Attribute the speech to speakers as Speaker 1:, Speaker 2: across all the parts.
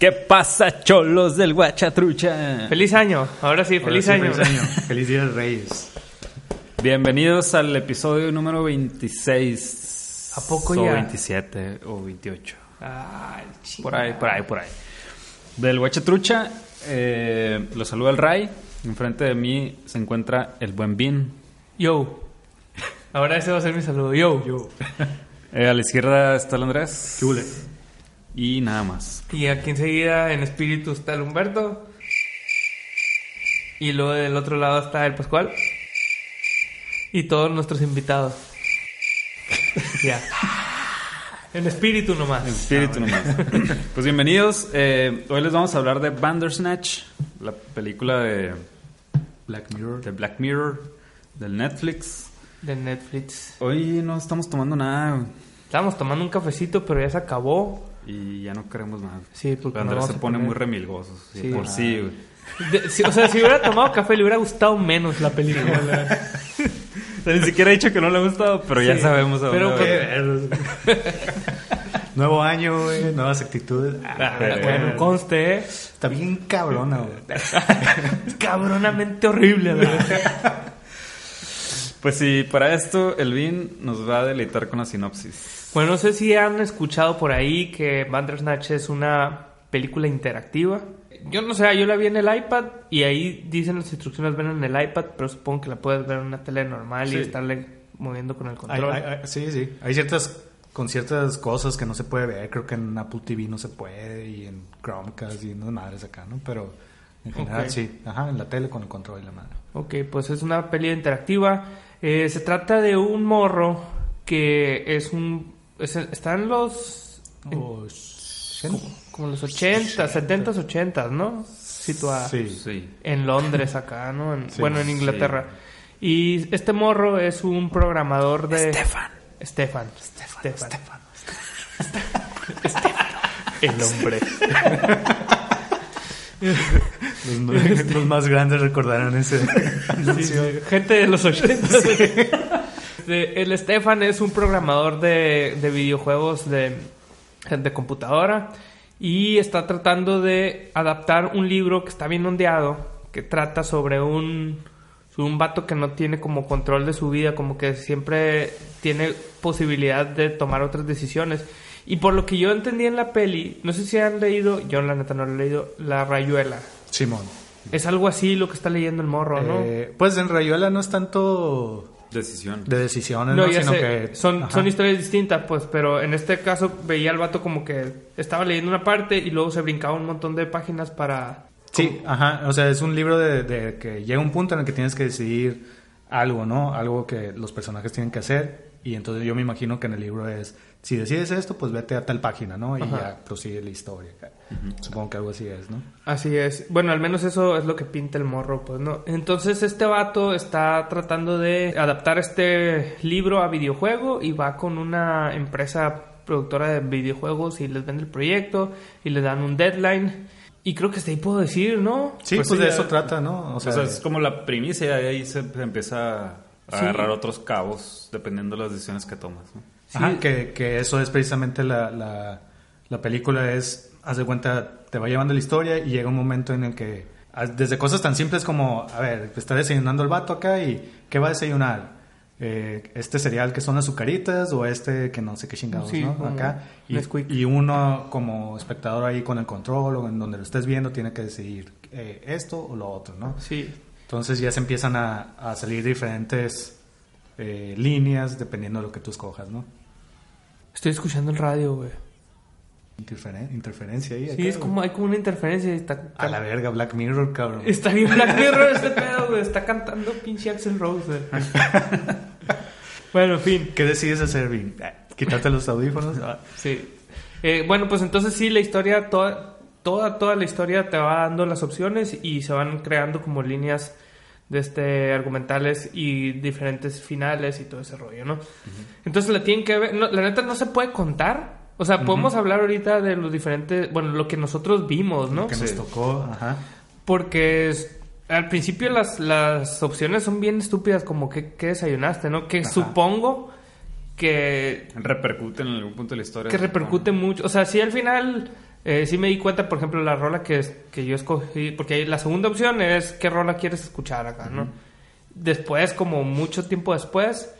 Speaker 1: ¿Qué pasa, cholos del Guachatrucha?
Speaker 2: Feliz año. Ahora sí, feliz año.
Speaker 3: Feliz Día de Reyes.
Speaker 1: Bienvenidos al episodio número 26.
Speaker 2: ¿A poco
Speaker 1: o
Speaker 2: ya?
Speaker 1: 27 o 28.
Speaker 2: Ay, ching-
Speaker 1: Por ahí, por ahí, por ahí. Del Guachatrucha, eh, lo saluda el Ray. Enfrente de mí se encuentra el Buen Bin.
Speaker 2: Yo. Ahora ese va a ser mi saludo. Yo. Yo.
Speaker 1: Eh, a la izquierda está el Andrés.
Speaker 3: ¿Qué?
Speaker 1: Y nada más.
Speaker 2: Y aquí enseguida en espíritu está el Humberto. Y luego del otro lado está el Pascual. Y todos nuestros invitados. ya. En espíritu nomás.
Speaker 1: Espíritu nomás. pues bienvenidos. Eh, hoy les vamos a hablar de Bandersnatch, la película de,
Speaker 3: Black Mirror.
Speaker 1: de Black Mirror, del Netflix.
Speaker 2: De Netflix.
Speaker 1: Hoy no estamos tomando nada
Speaker 2: Estábamos tomando un cafecito, pero ya se acabó.
Speaker 1: Y ya no queremos nada.
Speaker 2: Sí, porque nos
Speaker 1: Andrés se pone muy remilgoso. sí, por sí, güey.
Speaker 2: De- si- o sea, si hubiera tomado café, le hubiera gustado menos la película.
Speaker 1: O sea, ni siquiera ha dicho que no le ha gustado, pero ya sabemos a dónde
Speaker 2: pero pues-
Speaker 3: Nuevo año, güey. Nuevas actitudes.
Speaker 2: Ah, bueno, conste, ¿eh?
Speaker 3: Está bien cabrona, güey.
Speaker 2: cabronamente horrible, verdad.
Speaker 1: Pues sí, para esto el Vin nos va a deleitar con la sinopsis.
Speaker 2: Bueno, no sé si han escuchado por ahí que Bandersnatch es una película interactiva. Yo no sé, yo la vi en el iPad y ahí dicen las instrucciones ven en el iPad, pero supongo que la puedes ver en una tele normal
Speaker 1: Sí.
Speaker 2: y estarle moviendo con el control.
Speaker 3: hay- hay- sí, sí. Hay ciertas con ciertas cosas que no se puede ver. Creo que en Apple TV no se puede y en Chromecast y unas madres acá, ¿no? Pero en general sí. Ajá, en la tele con el control y la madre.
Speaker 2: Ok, pues es una peli interactiva. Eh, se trata de un morro que es un... es- está en los... en-
Speaker 3: Oh,
Speaker 2: como los 80, 70, 80, ¿no? Situada.
Speaker 3: Sí.
Speaker 1: Sí.
Speaker 2: En Londres acá, ¿no? En-
Speaker 3: Sí,
Speaker 2: bueno, en Inglaterra. Y este morro es un programador de... Stefan. Stefan. Stefan. El hombre.
Speaker 3: Los, los más grandes recordarán ese
Speaker 2: Sí, sí, gente de los 80. De- el Stefan es un programador de, de videojuegos de, de computadora y está tratando de adaptar un libro que está bien ondeado, que trata sobre un, sobre un vato que no tiene como control de su vida, como que siempre tiene posibilidad de tomar otras decisiones. Y por lo que yo entendí en la peli, no sé si han leído, yo la neta no lo he leído, La Rayuela.
Speaker 3: Simón.
Speaker 2: Es algo así lo que está leyendo el morro, ¿no?
Speaker 3: Eh, pues en Rayuela no es tanto
Speaker 1: Decisión.
Speaker 3: de decisiones,
Speaker 2: No,
Speaker 3: ¿no?
Speaker 2: ya
Speaker 3: Sino
Speaker 2: sé,
Speaker 3: que
Speaker 2: son,
Speaker 3: ajá.
Speaker 2: son historias distintas, pues, pero en este caso veía al vato como que estaba leyendo una parte y luego se brincaba un montón de páginas para...
Speaker 3: Sí, ajá. O sea, es un libro de, de que llega un punto en el que tienes que decidir algo, ¿no? Algo que los personajes tienen que hacer. Y entonces yo me imagino que en el libro es, si decides esto, pues vete a tal página, ¿no? Y
Speaker 2: Ajá.
Speaker 3: ya prosigue la historia. Supongo que algo así es, ¿no?
Speaker 2: Así es. Bueno, al menos eso es lo que pinta el morro, pues, ¿no? Entonces este vato está tratando de adaptar este libro a videojuego y va con una empresa productora de videojuegos y les vende el proyecto y le dan un deadline. Y creo que hasta ahí puedo decir, ¿no?
Speaker 3: Sí,
Speaker 1: Pues
Speaker 3: pues,
Speaker 1: sí,
Speaker 3: de
Speaker 1: ya-
Speaker 3: eso trata, ¿no?
Speaker 1: O sea, es como la primicia y ahí se empieza a
Speaker 2: Sí.
Speaker 1: agarrar otros cabos dependiendo de las decisiones que tomas. ¿no?
Speaker 3: Ajá, que, que eso es precisamente la, la, la película es, haz de cuenta, te va llevando la historia y llega un momento en el que, haz- desde cosas tan simples como, a ver, está desayunando el vato acá y ¿qué va a desayunar? Eh, este cereal que son azucaritas o este que no sé qué chingados,
Speaker 2: Sí,
Speaker 3: ¿no? Acá. Y uno como espectador ahí con el control o en donde lo estés viendo tiene que decidir eh, esto o lo otro, ¿no?
Speaker 2: Sí.
Speaker 3: Entonces ya se empiezan a, a salir diferentes eh, líneas dependiendo de lo que tú escojas, ¿no?
Speaker 2: Estoy escuchando el radio, güey.
Speaker 3: Interferen- interferencia ahí.
Speaker 2: Sí,
Speaker 3: acá,
Speaker 2: es como, hay como una interferencia está...
Speaker 3: A la verga, Black Mirror, cabrón.
Speaker 2: Está bien Black Mirror este pedo, güey. Está cantando pinche Axel Rose, güey. bueno, en fin.
Speaker 3: ¿Qué decides hacer, Vin? ¿Quitarte los audífonos? Ah,
Speaker 2: Sí. Eh, bueno, pues entonces sí, la historia toda toda, toda la historia te va dando las opciones y se van creando como líneas de este argumentales y diferentes finales y todo ese rollo, ¿no? Entonces la tienen que ver, no, la neta no se puede contar. O sea, podemos hablar ahorita de los diferentes, bueno, lo que nosotros vimos, ¿no?
Speaker 3: Que nos tocó, ajá.
Speaker 2: Porque es- al principio las, las opciones son bien estúpidas, como que, que desayunaste, ¿no? Que supongo que,
Speaker 1: Repercute en algún punto de la historia.
Speaker 2: que repercute mucho. O sea, sí al final, eh, sí me di cuenta, por ejemplo, la rola que, que yo escogí, porque la segunda opción es qué rola quieres escuchar acá, ¿no? Después, como mucho tiempo después,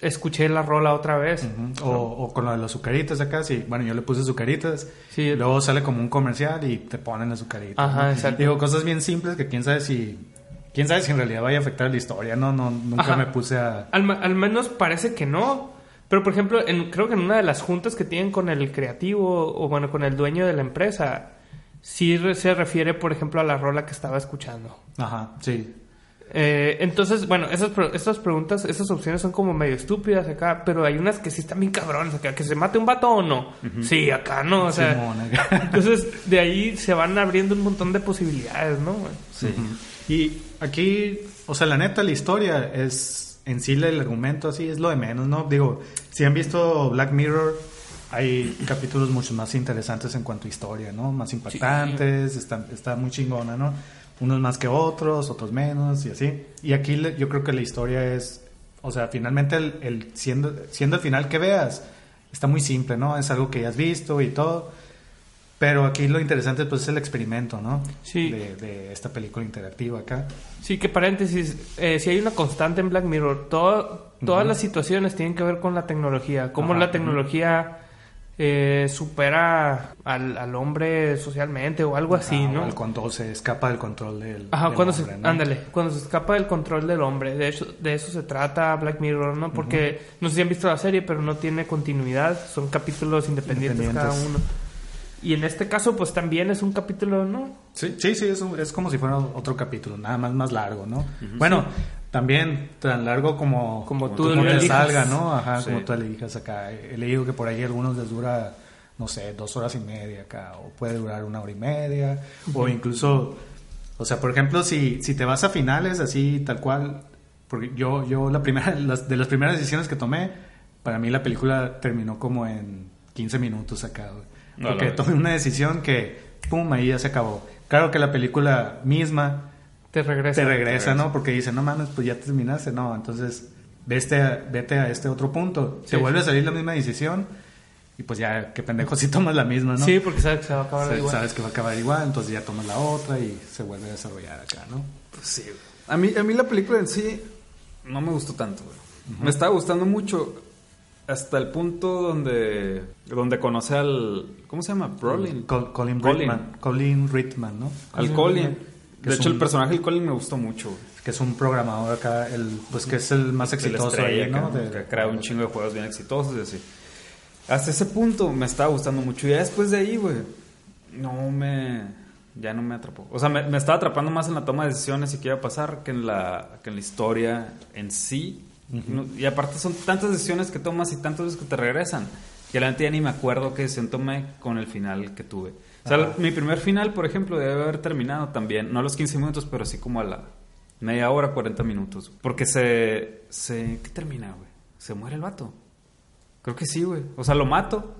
Speaker 2: escuché la rola otra vez.
Speaker 3: Ujú. O, o con lo de los azucaritas acá, sí. Bueno, yo le puse azucaritas.
Speaker 2: Sí.
Speaker 3: Luego sale como un comercial y te ponen azucaritas.
Speaker 2: Ajá,
Speaker 3: ¿no?
Speaker 2: exacto.
Speaker 3: Digo, cosas bien simples que quién sabe si... Quién sabe si en realidad vaya a afectar la historia, ¿no? no nunca
Speaker 2: Ajá.
Speaker 3: me puse a...
Speaker 2: Al, al menos parece que no. Pero, por ejemplo, en- creo que en una de las juntas que tienen con el creativo o, bueno, con el dueño de la empresa, sí re- se refiere, por ejemplo, a la rola que estaba escuchando.
Speaker 3: Ajá, sí.
Speaker 2: Eh, entonces, bueno, esas, esas preguntas, esas opciones son como medio estúpidas acá, pero hay unas que sí están bien cabrones acá, que se mate un vato o no. Sí, acá no, o sea.
Speaker 3: Simón, acá.
Speaker 2: entonces, de ahí se van abriendo un montón de posibilidades, ¿no?
Speaker 1: Sí.
Speaker 3: Y aquí, o sea, la neta, la historia es en sí el argumento así es lo de menos, ¿no? Digo, si han visto Black Mirror, hay capítulos mucho más interesantes en cuanto a historia, ¿no? Más impactantes, está, está muy chingona, ¿no? Unos más que otros, otros menos y así. Y aquí le- yo creo que la historia es, o sea, finalmente el, el- siendo, siendo el final que veas, está muy simple, ¿no? Es algo que ya has visto y todo. Pero aquí lo interesante pues es el experimento, ¿no?
Speaker 2: Sí.
Speaker 3: De, de esta película interactiva acá.
Speaker 2: Sí, que paréntesis, eh, si hay una constante en Black Mirror, todo- todas las situaciones tienen que ver con la tecnología, cómo
Speaker 3: Ajá,
Speaker 2: la tecnología eh, supera al, al hombre socialmente o algo así,
Speaker 3: Ah,
Speaker 2: ¿no?
Speaker 3: o Cuando se escapa del control del.
Speaker 2: Ajá,
Speaker 3: del
Speaker 2: cuando
Speaker 3: hombre,
Speaker 2: se,
Speaker 3: ¿no?
Speaker 2: ándale, cuando se escapa del control del hombre, de hecho, de eso se trata Black Mirror, ¿no? Porque no sé si han visto la serie, pero no tiene continuidad, son capítulos independientes, cada uno. Y en este caso, pues también es un capítulo, ¿no?
Speaker 3: Sí, sí, sí, es, un- es como si fuera otro capítulo, nada más más largo, ¿no? Bueno, también tan largo como,
Speaker 2: Como tú
Speaker 3: como
Speaker 2: elijas.
Speaker 3: salga, ¿no? Ajá,
Speaker 1: Sí.
Speaker 3: como tú elijas acá. He leído que por ahí algunos les dura, no sé, dos horas y media acá, o puede durar una hora y media, o incluso, o sea, por ejemplo, si, si te vas a finales así, tal cual, porque yo, yo la primera, las, de las primeras decisiones que tomé, para mí la película terminó como en 15 minutos acá, güey.
Speaker 1: No,
Speaker 3: Porque tomé una decisión que, pum, ahí ya se acabó. Claro que la película misma
Speaker 2: Te regresa.
Speaker 3: te regresa, ¿no? Porque dice, no mames, pues ya terminaste, no. Entonces, vete a, vete a este otro punto.
Speaker 2: Sí,
Speaker 3: te vuelve
Speaker 2: sí.
Speaker 3: a salir la misma decisión y pues ya, qué pendejo si tomas la misma, ¿no?
Speaker 2: Sí, porque sabes que se va a acabar igual.
Speaker 3: Sabes que va a acabar igual, entonces ya tomas la otra y se vuelve a desarrollar acá, ¿no?
Speaker 1: Sí, güey. A mí, a mí la película en sí no me gustó tanto, güey. Me estaba gustando mucho hasta el punto donde donde conoce al ¿cómo se llama? Brolin.
Speaker 3: Col- Colin
Speaker 1: Colin.
Speaker 3: Ritman. Colin Ritman, ¿no?
Speaker 1: Al Colin. De hecho,
Speaker 3: un-
Speaker 1: el personaje del Colin me gustó mucho.
Speaker 3: Que es un programador acá, el, pues que es el más exitoso ahí, ¿no?
Speaker 1: que,
Speaker 3: De-
Speaker 1: que crea un chingo de juegos bien exitosos y así. Hasta ese punto me estaba gustando mucho. Y ya después de ahí, güey, no me... Ya no me atrapó. O sea, me, me estaba atrapando más en la toma de decisiones y qué iba a pasar que en la, que en la historia en sí. Y aparte son tantas decisiones que tomas y tantas veces que te regresan. Que la neta ya ni me acuerdo qué decisión tomé con el final que tuve. O sea,
Speaker 3: Ajá.
Speaker 1: mi primer final, por ejemplo, debe haber terminado también. No a los 15 minutos, pero sí como a la media hora, 40 minutos. Porque se... se ¿Qué termina, güey? ¿Se muere el vato? Creo que sí, güey. O sea, lo mato.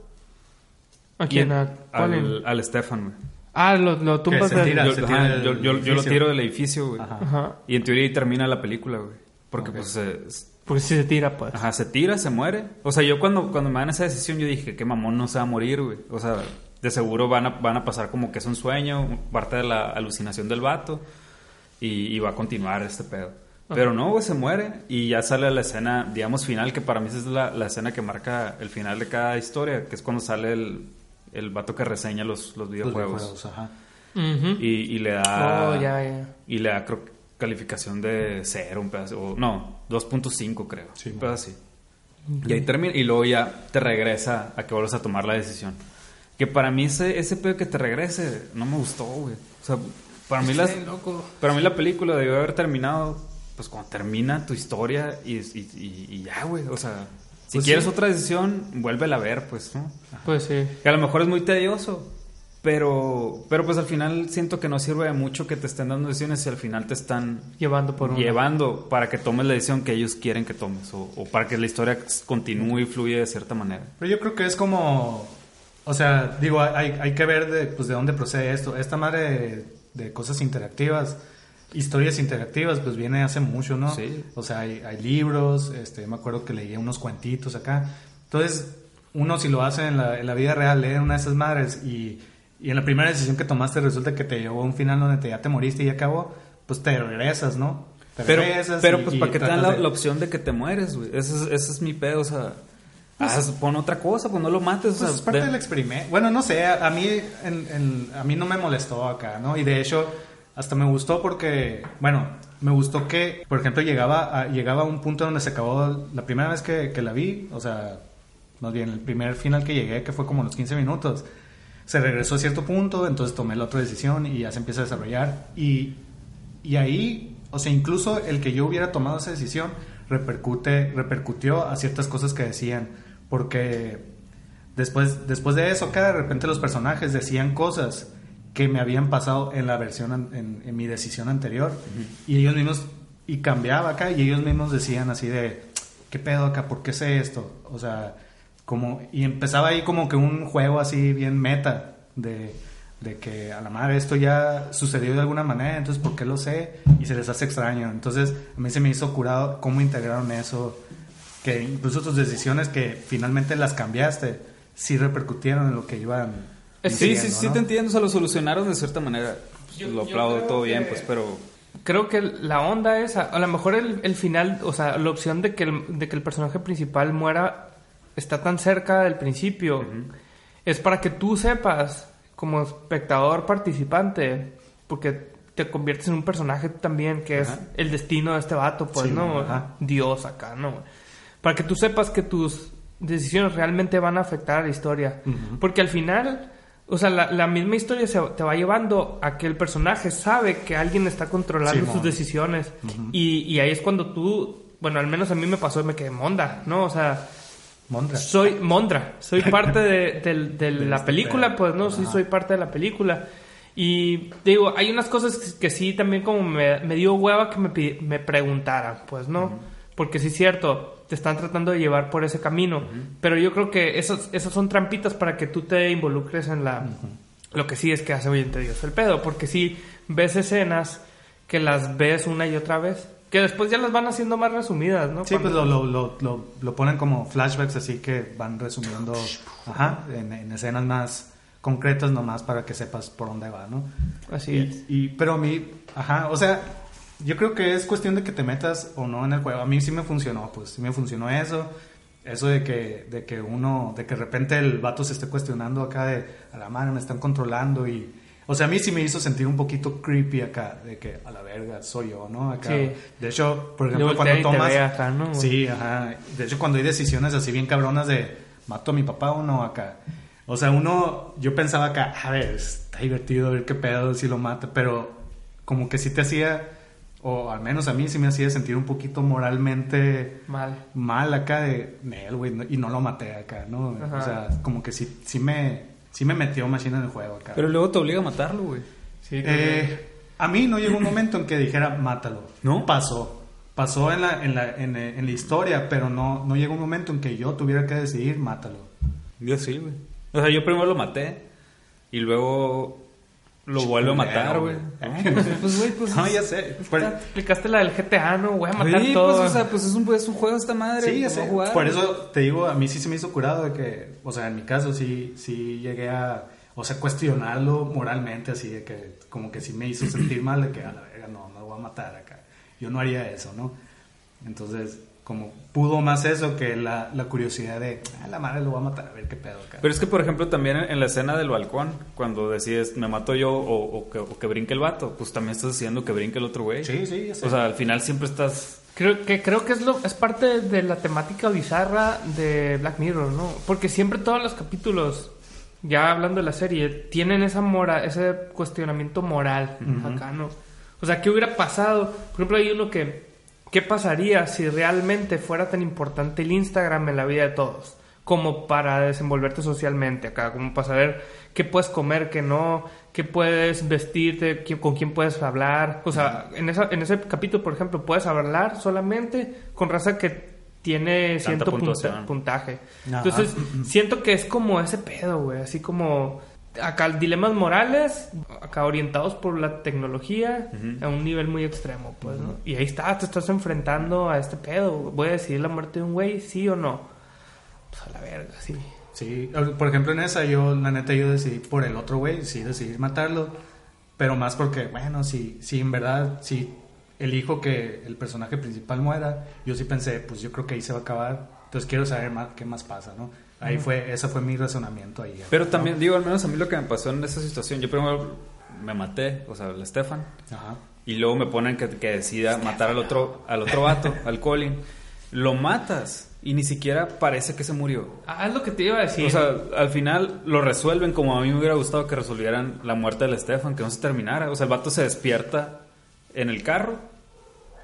Speaker 2: ¿A quién? ¿A
Speaker 1: al, al Stefan, güey.
Speaker 2: Ah, lo, lo tumbas del-
Speaker 3: tira.
Speaker 1: Yo,
Speaker 3: se
Speaker 1: ajá,
Speaker 3: del
Speaker 1: yo, yo- yo lo tiro del edificio, güey.
Speaker 3: Ajá.
Speaker 2: Ajá.
Speaker 1: Y en teoría ahí termina la película, güey. Porque pues se,
Speaker 2: Porque si se tira, pues.
Speaker 1: ajá, se tira, se muere. O sea, yo cuando, cuando me dan esa decisión yo dije, que mamón no se va a morir, güey. O sea, de seguro van a, van a pasar como que es un sueño, parte de la alucinación del vato. Y, y va a continuar este pedo. Pero no, güey, se muere y ya sale la escena, digamos, final, que para mí esa es la, la escena que marca el final de cada historia, que es cuando sale el, el vato que reseña los, los
Speaker 3: Los
Speaker 1: videojuegos.
Speaker 3: videojuegos, ajá.
Speaker 2: Ujú.
Speaker 1: Y, y le da.
Speaker 2: Oh, ya, ya.
Speaker 1: Y le da, creo, calificación de 0, un pedazo. O, no, 2.5, creo.
Speaker 3: Sí,
Speaker 1: pedazo así. Y ahí termina. Y luego ya te regresa a que vuelvas a tomar la decisión. Que para mí ese, ese pedo que te regrese no me gustó, güey. O sea, para mí, las,
Speaker 2: loco.
Speaker 1: para mí la película debió haber terminado, pues cuando termina tu historia y, y, y- y ya, güey. O sea, si
Speaker 3: Pues
Speaker 1: quieres
Speaker 3: sí.
Speaker 1: otra decisión, vuélvela a ver, pues, ¿no?
Speaker 2: Pues sí.
Speaker 1: Que a lo mejor es muy tedioso. Pero, pero pues al final siento que no sirve de mucho que te estén dando decisiones si al final te están
Speaker 2: Llevando por
Speaker 1: llevando para que tomes la decisión que ellos quieren que tomes o, o para que la historia continúe y fluya de cierta manera.
Speaker 3: Pero yo creo que es como, o sea, digo, hay, hay que ver de, pues, de dónde procede esto. Esta madre de, de cosas interactivas, historias interactivas, pues viene hace mucho, ¿no?
Speaker 1: Sí.
Speaker 3: O sea, hay, hay libros, este, me acuerdo que leía unos cuentitos acá. Entonces, uno si lo hace en la, en la vida real, lee una de esas madres y, y en la primera decisión que tomaste resulta que te llevó a un final donde te, ya te moriste y ya acabó, pues te regresas, ¿no? Te
Speaker 1: Pero,
Speaker 3: regresas
Speaker 1: pero
Speaker 3: y-
Speaker 1: pues para que te dan la,
Speaker 3: de-
Speaker 1: la opción de que te mueres, güey. Ese es, ese es mi pedo, o sea, haz- pon otra cosa, pues no lo mates, o
Speaker 3: Pues
Speaker 1: sea,
Speaker 3: es parte
Speaker 1: de-
Speaker 3: del experimento. Bueno, no sé, a, a mí en- en- a mí no me molestó acá, ¿no? Y de hecho, hasta me gustó porque, bueno, me gustó que, por ejemplo, llegaba a, llegaba a un punto donde se acabó la primera vez que, que la vi, o sea, más bien el primer final que llegué, que fue como los 15 minutos. Se regresó a cierto punto, entonces tomé la otra decisión y ya se empieza a desarrollar. Y, y ahí, o sea, incluso el que yo hubiera tomado esa decisión repercute, repercutió a ciertas cosas que decían. Porque después, después de eso, acá de repente los personajes decían cosas que me habían pasado en la versión, en, en mi decisión anterior. Y ellos mismos, y cambiaba acá, y ellos mismos decían así de, ¿qué pedo acá? ¿Por qué sé esto? O sea, como, y empezaba ahí como que un juego así bien meta de, de que a la madre esto ya sucedió de alguna manera, entonces ¿por qué lo sé? Y se les hace extraño. Entonces a mí se me hizo curado cómo integraron eso, que incluso tus decisiones que finalmente las cambiaste, sí repercutieron en lo que iban.
Speaker 2: Eh,
Speaker 1: Sí, sí, sí
Speaker 3: ¿no?
Speaker 1: te entiendo, o sea, lo solucionaron de cierta manera.
Speaker 2: Yo-
Speaker 1: lo aplaudo
Speaker 2: creo
Speaker 1: todo bien,
Speaker 2: que-
Speaker 1: pues, pero...
Speaker 2: Creo que la onda es, a lo mejor el, el final, o sea, la opción de que el, de que el personaje principal muera está tan cerca del principio, es para que tú sepas, como espectador participante, porque te conviertes en un personaje también, que
Speaker 1: Ajá.
Speaker 2: es el destino de este vato, pues,
Speaker 3: Sí,
Speaker 2: ¿no?
Speaker 3: ajá.
Speaker 2: Dios acá, ¿no? Para que tú sepas que tus decisiones realmente van a afectar a la historia. Porque al final, o sea, la, la misma historia se, te va llevando a que el personaje sabe que alguien está controlando sus decisiones. y, y ahí es cuando tú, bueno, al menos a mí me pasó y me quedé monda, ¿no? O sea,
Speaker 3: Mondra.
Speaker 2: soy Mondra, soy parte de, la
Speaker 3: este
Speaker 2: película, pues no, sí soy parte de la película. Y digo, hay unas cosas que, sí también como me, me dio hueva que me, me preguntaran, pues no, porque sí es cierto, te están tratando de llevar por ese camino, pero yo creo que esos, esas son trampitas para que tú te involucres en la... Lo que sí es que hace bien tedioso el pedo, porque sí ves escenas que las ves una y otra vez, que después ya las van haciendo más resumidas, ¿no?
Speaker 3: Sí, pues
Speaker 2: Cuando-
Speaker 3: lo, lo, lo, lo, lo ponen como flashbacks así que van resumiendo ajá, en, en escenas más concretas nomás para que sepas por dónde va, ¿no?
Speaker 2: Así
Speaker 3: y,
Speaker 2: es.
Speaker 3: y- pero a mí, ajá, o sea, yo creo que es cuestión de que te metas o no en el juego. A mí sí me funcionó, pues sí me funcionó eso. Eso de que, de que uno, de que de repente el vato se esté cuestionando acá de, a la madre me están controlando y... O sea, a mí sí me hizo sentir un poquito creepy acá, de que a la verga soy yo, ¿no? Acá.
Speaker 2: Sí.
Speaker 3: De hecho, por ejemplo, cuando tomas...
Speaker 2: acá, ¿no?
Speaker 3: Sí, ajá. De hecho, cuando hay decisiones así bien cabronas de mato a mi papá o no acá. O sea, uno, yo pensaba acá, a ver, está divertido ver qué pedo si lo mata, pero como que sí te hacía, o al menos a mí sí me hacía sentir un poquito moralmente
Speaker 2: Mal.
Speaker 3: mal acá de, "Nel, güey, y no lo maté acá, ¿no?
Speaker 2: Ajá.
Speaker 3: O sea, como que sí, sí me, sí me metió machina en el juego acá.
Speaker 1: Pero luego te obliga a matarlo, güey.
Speaker 2: Sí,
Speaker 3: Eh, a mí no llegó un momento en que dijera mátalo.
Speaker 1: ¿No?
Speaker 3: Pasó. Pasó en la, en la, en, eh, en la historia, pero no, no llegó un momento en que yo tuviera que decidir mátalo.
Speaker 1: Yo sí, güey. O sea, yo primero lo maté y luego lo vuelvo a matar, güey.
Speaker 3: culero,
Speaker 1: No, pues, güey, pues...
Speaker 3: No, ya sé.
Speaker 2: Explicaste la del GTA, ¿no? Voy a matar
Speaker 1: Sí,
Speaker 2: todo.
Speaker 1: pues, o sea, pues es un, es un juego esta madre.
Speaker 3: sí, ya
Speaker 1: pues,
Speaker 3: sé.
Speaker 1: jugar.
Speaker 3: Por eso te digo, a mí sí se me hizo curado de que, o sea, en mi caso sí, sí llegué a, o sea, cuestionarlo moralmente, así de que, como que sí me hizo sentir mal de que, a la verga, no, no lo voy a matar acá. Yo no haría eso, ¿no? Entonces, como pudo más eso que la, la curiosidad de, a la madre lo voy a matar, a ver qué pedo acá.
Speaker 1: Pero es que, por ejemplo, también en, la escena del balcón, cuando decides, me mato yo o, o que, o que brinque el vato, pues también estás haciendo que brinque el otro güey.
Speaker 3: Sí, sí, ya sé.
Speaker 1: O sea, al final siempre estás...
Speaker 2: Creo que, creo que es, lo, es parte de la temática bizarra de Black Mirror, ¿no? Porque siempre todos los capítulos, ya hablando de la serie, tienen esa mora, ese cuestionamiento moral acá, ¿no? O sea, ¿qué hubiera pasado? Por ejemplo, hay uno que, ¿qué pasaría si realmente fuera tan importante el Instagram en la vida de todos? como para desenvolverte socialmente acá, como para saber qué puedes comer, qué no, qué puedes vestirte, qué- con quién puedes hablar. O sea, en, esa, en ese capítulo, por ejemplo, puedes hablar solamente con raza que tiene cierto punta- puntaje.
Speaker 3: Ajá.
Speaker 2: Entonces, siento que es como ese pedo, güey, así como acá dilemas morales, acá orientados por la tecnología a un nivel muy extremo, pues, ¿no? Y ahí está, te estás enfrentando a este pedo. Voy a decidir la muerte de un güey, sí o no. Pues a la verga, sí.
Speaker 3: Sí, por ejemplo en esa yo, la neta, yo decidí por el otro güey, sí decidí matarlo, pero más porque, bueno, si, si en verdad, si elijo que el personaje principal muera, yo sí pensé, pues yo creo que ahí se va a acabar, entonces quiero saber más qué más pasa, ¿no? Ahí fue, ese fue mi razonamiento ahí.
Speaker 1: Pero
Speaker 3: ¿no?
Speaker 1: también, digo, al menos a mí lo que me pasó en esa situación, yo primero me maté, o sea, el Stefan,
Speaker 3: Ajá.
Speaker 1: y luego me ponen que, que decida matar al otro, al otro vato, al Colin. Lo matas y ni siquiera parece que se murió.
Speaker 2: Ah, es lo que te iba a decir.
Speaker 1: O sea, al final lo resuelven como a mí me hubiera gustado que resolvieran la muerte del Stefan, que no se terminara. O sea, el vato se despierta en el carro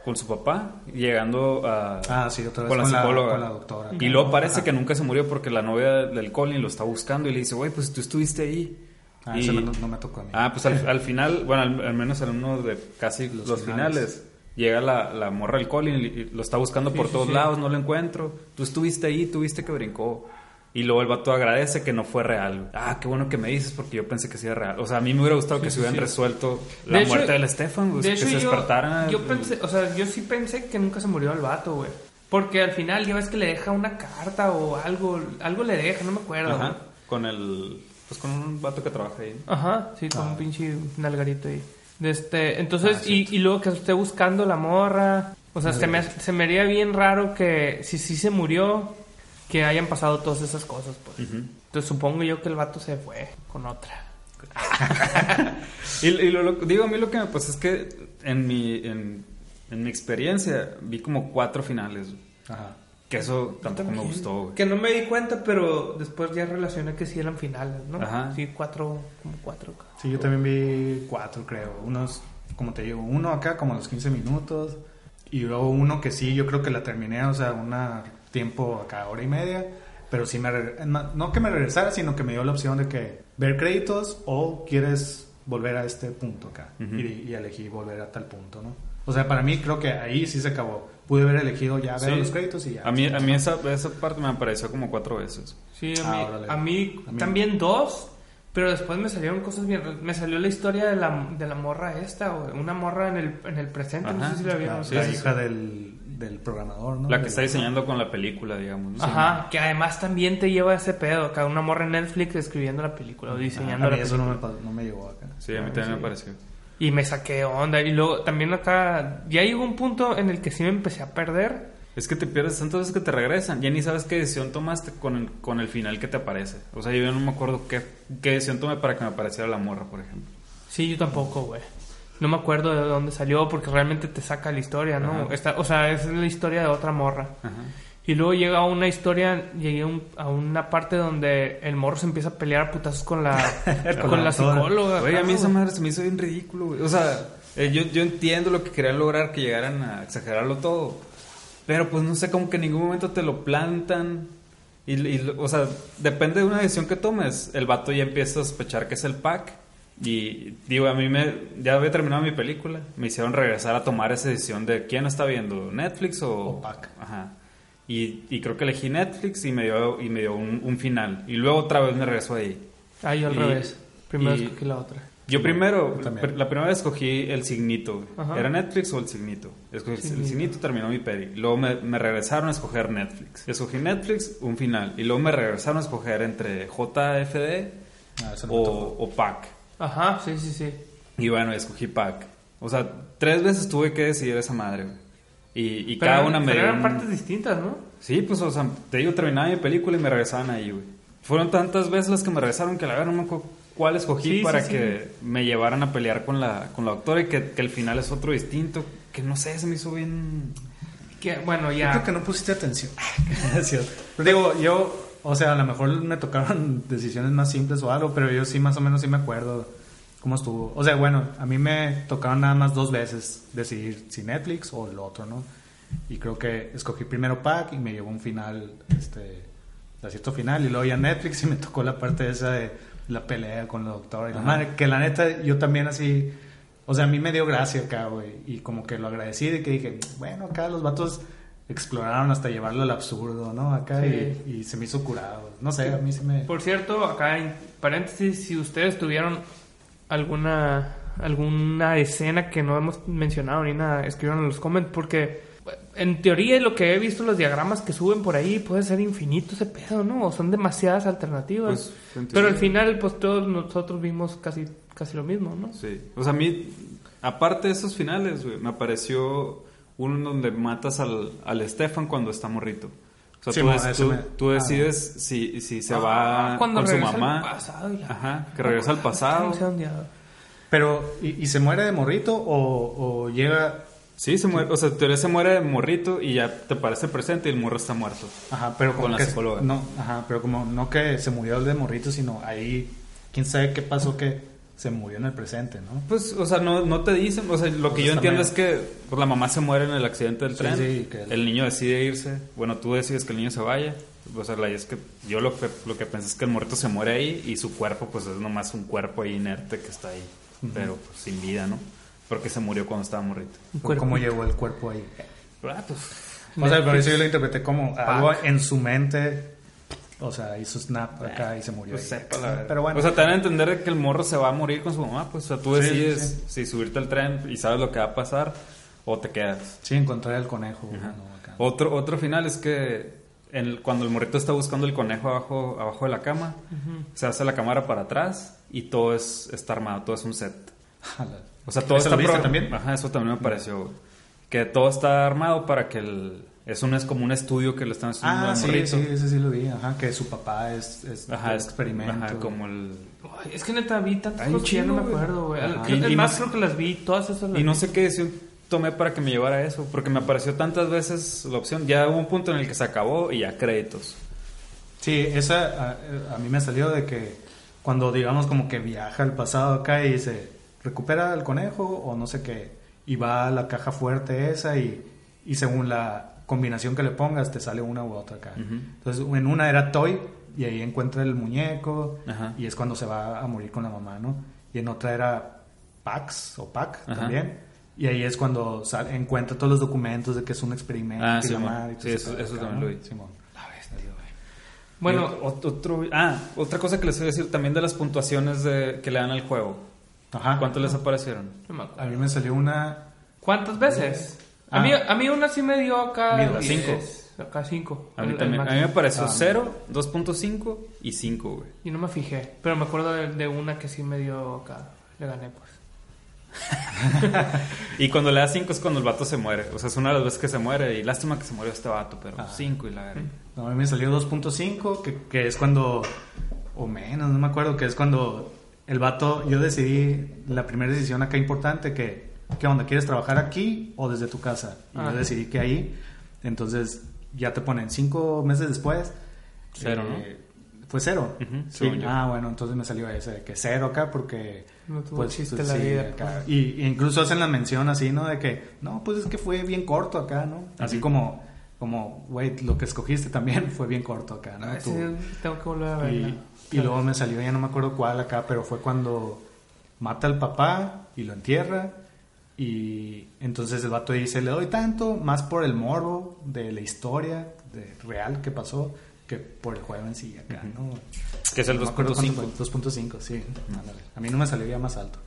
Speaker 1: con su papá, llegando a,
Speaker 3: Ah, sí, otra vez
Speaker 1: con la
Speaker 3: con la-
Speaker 1: psicóloga.
Speaker 3: con la doctora.
Speaker 1: Y luego parece que nunca se murió porque la novia del Colin lo está buscando y le dice, güey, pues tú estuviste ahí.
Speaker 3: Ah,
Speaker 1: Y-
Speaker 3: no, no me tocó a mí.
Speaker 1: Ah, pues al, al final, bueno, al, al menos en uno de casi los,
Speaker 3: Los
Speaker 1: finales.
Speaker 3: finales.
Speaker 1: llega la, la morra del Colin y lo está buscando por
Speaker 2: sí,
Speaker 1: todos lados, no lo encuentro. Tú estuviste ahí, tú viste que brincó. Y luego el vato agradece que no fue real. Ah, qué bueno que me dices porque yo pensé que sí era real. O sea, a mí me hubiera gustado que se hubieran resuelto la
Speaker 2: De hecho-
Speaker 1: muerte del Stefan, pues,
Speaker 2: de
Speaker 1: que
Speaker 2: hecho,
Speaker 1: se despertara.
Speaker 2: yo pensé, o sea, yo sí pensé que nunca se murió el vato, güey. Porque al final ya ves que le deja una carta o algo, algo le deja, no me acuerdo.
Speaker 1: Ajá, con el... Pues con un vato que trabaja ahí.
Speaker 2: Ajá, sí, con
Speaker 3: Ah.
Speaker 2: un pinche nalgarito ahí. De este, entonces,
Speaker 3: Ah,
Speaker 2: y, y luego que esté buscando la morra. O sea, se me, se me haría bien raro que si sí se murió, que hayan pasado todas esas cosas, pues. Entonces supongo yo que el vato se fue con otra.
Speaker 1: Y, y lo, lo- digo, a mí lo que me pasa es que en mi, en, en mi experiencia vi como cuatro finales.
Speaker 3: Ajá.
Speaker 1: Que eso tampoco me gustó, güey.
Speaker 2: Que no me di cuenta, pero después ya relacioné que sí eran finales, ¿no?
Speaker 1: Ajá.
Speaker 2: Sí, cuatro, como cuatro.
Speaker 3: Sí, yo también vi cuatro, creo. Unos, como te digo, uno acá como a los 15 minutos. Y luego uno que sí, yo creo que la terminé, o sea, un tiempo acá, hora y media. Pero sí me... no no que me regresara, sino que me dio la opción de que ver créditos o quieres volver a este punto acá.
Speaker 1: Ujú.
Speaker 3: y, y elegí volver a tal punto, ¿no? O sea, para mí creo que ahí sí se acabó. Pude haber elegido ya ver
Speaker 1: Sí.
Speaker 3: los créditos y ya.
Speaker 1: A mí, a mí esa, esa parte me apareció como cuatro veces.
Speaker 2: Sí, a
Speaker 3: Ah,
Speaker 2: mí, a mí
Speaker 3: A mí-
Speaker 2: también dos, pero después me salieron cosas bien. Me salió la historia de la, de la morra esta, güey. Una morra en el, en el presente, no
Speaker 1: Ajá.
Speaker 2: sé si la vieron.
Speaker 3: la,
Speaker 1: sí,
Speaker 3: la
Speaker 1: sí,
Speaker 3: hija Del, del programador, ¿no?
Speaker 1: La que
Speaker 3: Del-
Speaker 1: está diseñando con la película, digamos. ¿no?
Speaker 2: Ajá, que además también te lleva a ese pedo. Acá una morra en Netflix escribiendo la película o
Speaker 3: Ah,
Speaker 2: diseñando
Speaker 3: a mí
Speaker 2: la
Speaker 3: eso
Speaker 2: película.
Speaker 3: no me, no me llegó acá.
Speaker 1: Sí, a mí también me pareció.
Speaker 2: Y me saqué onda. Y luego también acá, ya llegó un punto en el que sí me empecé a perder.
Speaker 1: Es que te pierdes tantas veces que te regresan. Ya ni sabes qué decisión tomaste con el, con el final que te aparece. O sea, yo no me acuerdo qué, qué decisión tomé para que me apareciera la morra, por ejemplo.
Speaker 2: Sí, yo tampoco, güey. No me acuerdo de dónde salió porque realmente te saca la historia, ¿no? Esta- o sea, es la historia de otra morra.
Speaker 1: Ajá.
Speaker 2: Y luego llega una historia, llegué a, un- a una parte donde el morro se empieza a pelear a putazos con la, con,
Speaker 3: Con
Speaker 2: la psicóloga.
Speaker 1: Oye, a mí esa madre se me hizo bien ridículo, güey. O sea, eh, yo, yo entiendo lo que querían lograr, que llegaran a exagerarlo todo. Pero pues no sé, como que en ningún momento te lo plantan. Y, o sea, depende de una decisión que tomes. El vato ya empieza a sospechar que es el pack. Y digo, a mí me. Ya había terminado mi película. Me hicieron regresar a tomar esa decisión de quién está viendo, Netflix o.
Speaker 3: O Pac.
Speaker 1: Ajá. Y, y creo que elegí Netflix y me dio, y me dio un, un final. Y luego otra vez me regresó ahí.
Speaker 2: Ah, yo al
Speaker 1: Y-
Speaker 2: revés. Primero
Speaker 1: y-
Speaker 2: escogí la otra.
Speaker 1: Yo primero,
Speaker 3: yo
Speaker 1: la primera vez escogí el signito.
Speaker 2: Ajá.
Speaker 1: ¿Era Netflix o el signito? Escogí el
Speaker 2: Signito.
Speaker 1: signito, terminó mi peli. Luego me, me regresaron a escoger Netflix. Escogí Netflix, un final. Y luego me regresaron a escoger entre JFD
Speaker 3: Ah,
Speaker 1: o, o PAC.
Speaker 2: Ajá, sí, sí, sí.
Speaker 1: Y bueno, escogí PAC. O sea, tres veces tuve que decidir esa madre. güey. Y, y
Speaker 2: Pero,
Speaker 1: cada una me
Speaker 2: pero
Speaker 1: dio
Speaker 2: eran
Speaker 1: un-
Speaker 2: partes distintas, ¿no?
Speaker 1: Sí, pues, o sea, te digo, terminaba mi película y me regresaban ahí, güey. Fueron tantas veces las que me regresaron que la verdad no me acuerdo cuál escogí
Speaker 2: Sí,
Speaker 1: para
Speaker 2: sí, sí.
Speaker 1: que me llevaran a pelear con la, con la doctora y que, que el final es otro distinto. Que no sé, se me hizo bien...
Speaker 2: Que, bueno,
Speaker 3: Yo
Speaker 2: ya.
Speaker 3: creo que no pusiste atención. Digo, yo, o sea, a lo mejor me tocaron decisiones más simples o algo, pero yo sí más o menos sí me acuerdo cómo estuvo. O sea, bueno, a mí me tocaron nada más dos veces decidir si Netflix o el otro, ¿no? Y creo que escogí primero Pack y me llevó un final, este, acierto final. Y luego ya Netflix y me tocó la parte esa de la pelea con el doctor y la madre. Que la neta, yo también así. O sea, a mí me dio gracia acá, güey. Y como que lo agradecí de que dije, bueno, acá los vatos exploraron hasta llevarlo al absurdo, ¿no? Acá
Speaker 2: Sí.
Speaker 3: y, y se me hizo curado. No sé, a mí sí me.
Speaker 2: Por cierto, acá en paréntesis, si ustedes tuvieron alguna alguna escena que no hemos mencionado ni nada, escriban en los comments porque en teoría lo que he visto los diagramas que suben por ahí puede ser infinito ese pedo, ¿no? O son demasiadas alternativas.
Speaker 1: Pues,
Speaker 2: Pero al final pues todos nosotros vimos casi casi lo mismo, ¿no?
Speaker 1: Sí. O sea, a mí, aparte de esos finales, güey, me apareció uno donde matas al, al Stefan cuando está morrito. O sea,
Speaker 3: Sí,
Speaker 1: tú, tú-
Speaker 3: me-
Speaker 1: tú
Speaker 3: ah.
Speaker 1: decides si, si se
Speaker 2: Ah,
Speaker 1: va
Speaker 2: cuando
Speaker 1: con su
Speaker 2: regresa al
Speaker 1: mamá.
Speaker 2: pasado y la-
Speaker 1: Ajá, que regresa al pasado.
Speaker 3: Pero, ¿y, y se muere de morrito o, o llega
Speaker 1: Sí, se muere, o sea, en teoría se muere de morrito y ya te parece presente y el morro está muerto.
Speaker 3: Ajá, pero como
Speaker 1: Con la
Speaker 3: que-
Speaker 1: psicóloga.
Speaker 3: No, ajá, pero como no que se murió el de morrito, sino ahí, quién sabe qué pasó que se murió en el presente, ¿no?
Speaker 1: Pues, o sea, no, no te dicen, o sea, lo que
Speaker 3: Pues
Speaker 1: yo entiendo es que pues, la mamá se muere en el accidente del
Speaker 3: Sí,
Speaker 1: tren,
Speaker 3: sí, que el-
Speaker 1: el niño decide irse, bueno, tú decides que el niño se vaya, o sea, la es que yo lo que, lo que pensé es que el muerto se muere ahí y su cuerpo pues es nomás un cuerpo ahí inerte que está ahí, pero pues, sin vida, ¿no? Porque se murió cuando estaba morrito.
Speaker 3: ¿Cómo llegó el cuerpo ahí?
Speaker 1: Ah, pues,
Speaker 3: O sea, por eso yo lo interpreté como algo en su mente, o sea, hizo snap acá y se murió
Speaker 1: pues
Speaker 3: ahí.
Speaker 1: sepa.
Speaker 3: Pero bueno,
Speaker 1: O sea, te dan a entender que el morro se va a morir con su mamá, pues, o sea, tú decides
Speaker 3: sí.
Speaker 1: si subirte al tren y sabes lo que va a pasar o te quedas.
Speaker 3: sí, encontré al conejo.
Speaker 1: Ajá.
Speaker 3: ¿no? Acá.
Speaker 1: Otro, otro final es que el- cuando el morrito está buscando el conejo abajo, abajo de la cama, se hace la cámara para atrás y todo es, está armado, todo es un set. O sea, todo
Speaker 3: ¿Eso
Speaker 1: está
Speaker 3: lo viste también?
Speaker 1: Ajá, eso también me pareció. Que todo está armado para que el... Es, un, es como un estudio que le están haciendo
Speaker 3: Ah,
Speaker 1: al
Speaker 3: sí,
Speaker 1: morrito.
Speaker 3: sí, ese sí lo vi. Ajá, que su papá es, es
Speaker 1: Ajá,
Speaker 3: experimento.
Speaker 1: Ajá, como el...
Speaker 2: Ay, es que neta vi tantas cosas que ya no me acuerdo, güey.
Speaker 1: Y-
Speaker 2: el
Speaker 1: y
Speaker 2: más creo que las vi, todas esas las
Speaker 1: Y no
Speaker 2: vi.
Speaker 1: sé qué decisión tomé para que me llevara a eso, porque me apareció tantas veces la opción. Ya hubo un punto en el que se acabó y ya créditos.
Speaker 3: Sí, esa a, a mí me salió de que cuando digamos como que viaja al pasado acá y dice, recupera el conejo o no sé qué, y va a la caja fuerte esa y, y según la combinación que le pongas te sale una u otra acá.
Speaker 1: Ujú.
Speaker 3: Entonces en una era Toy y ahí encuentra el muñeco
Speaker 1: Ajá.
Speaker 3: y es cuando se va a morir con la mamá, ¿no? Y en otra era Pax o Pac
Speaker 1: Ajá.
Speaker 3: también. Y ahí es cuando sale- encuentra todos los documentos de que es un experimento.
Speaker 1: Ah,
Speaker 3: y la
Speaker 1: Simón.
Speaker 3: madre y todo
Speaker 1: Sí, eso- eso
Speaker 3: acá,
Speaker 1: también
Speaker 3: ¿no?
Speaker 1: lo vi.
Speaker 3: Simón.
Speaker 2: Bueno,
Speaker 1: Y ot- otro, ah, otra cosa que les iba a decir también de las puntuaciones de, que le dan al juego.
Speaker 3: Ajá.
Speaker 1: ¿Cuánto les aparecieron?
Speaker 2: no me.
Speaker 3: A mí me salió una.
Speaker 2: ¿Cuántas veces?
Speaker 3: Ah.
Speaker 2: A, mí, a mí una sí me dio acá
Speaker 3: Mira,
Speaker 2: 10, Acá 5.
Speaker 1: A mí también. A mí me pareció
Speaker 3: Ah,
Speaker 1: 0, 2.5 y 5, güey.
Speaker 2: Y no me fijé. Pero me acuerdo de, de una que sí me dio acá. Le gané, pues.
Speaker 1: Y cuando le da 5 es cuando el vato se muere. O sea, es una de las veces que se muere. Y lástima que se murió este vato, pero
Speaker 3: Ah.
Speaker 1: 5 y la verga.
Speaker 3: No, a mí me salió 2.5, que, que es cuando. O menos, no me acuerdo, que es cuando el vato. Yo decidí la primera decisión acá importante: que, ¿qué onda? ¿Quieres trabajar aquí o desde tu casa? Y
Speaker 2: Ah.
Speaker 3: yo decidí que ahí. Entonces ya te ponen cinco meses después.
Speaker 1: Cero,
Speaker 3: Fue cero.
Speaker 1: Ujú,
Speaker 3: sí.
Speaker 1: según yo.
Speaker 3: Ah, bueno, entonces me salió ese, de que cero acá porque...
Speaker 2: No tuvo
Speaker 3: pues,
Speaker 2: chiste
Speaker 3: pues,
Speaker 2: la
Speaker 3: sí,
Speaker 2: vida,
Speaker 3: acá. Y, y incluso hacen la mención así, ¿no? De que, no, pues es que fue bien corto acá, ¿no? Así
Speaker 1: Ujú.
Speaker 3: como, como, güey, lo que escogiste también fue bien corto acá, ¿no?
Speaker 2: Ah,
Speaker 3: Tú-
Speaker 2: sí, tengo que volver a verla.
Speaker 3: y, y luego me salió, ya no me acuerdo cuál acá, pero fue cuando mata al papá y lo entierra. Y entonces el vato dice, le doy tanto, más por el morbo de la historia de, real que pasó, que por el juego en sí acá, ¿no?
Speaker 1: Que es el
Speaker 3: No me acuerdo cuánto
Speaker 1: 2.5.
Speaker 3: fue, 2.5, sí. ándale. A mí no me salió ya más alto.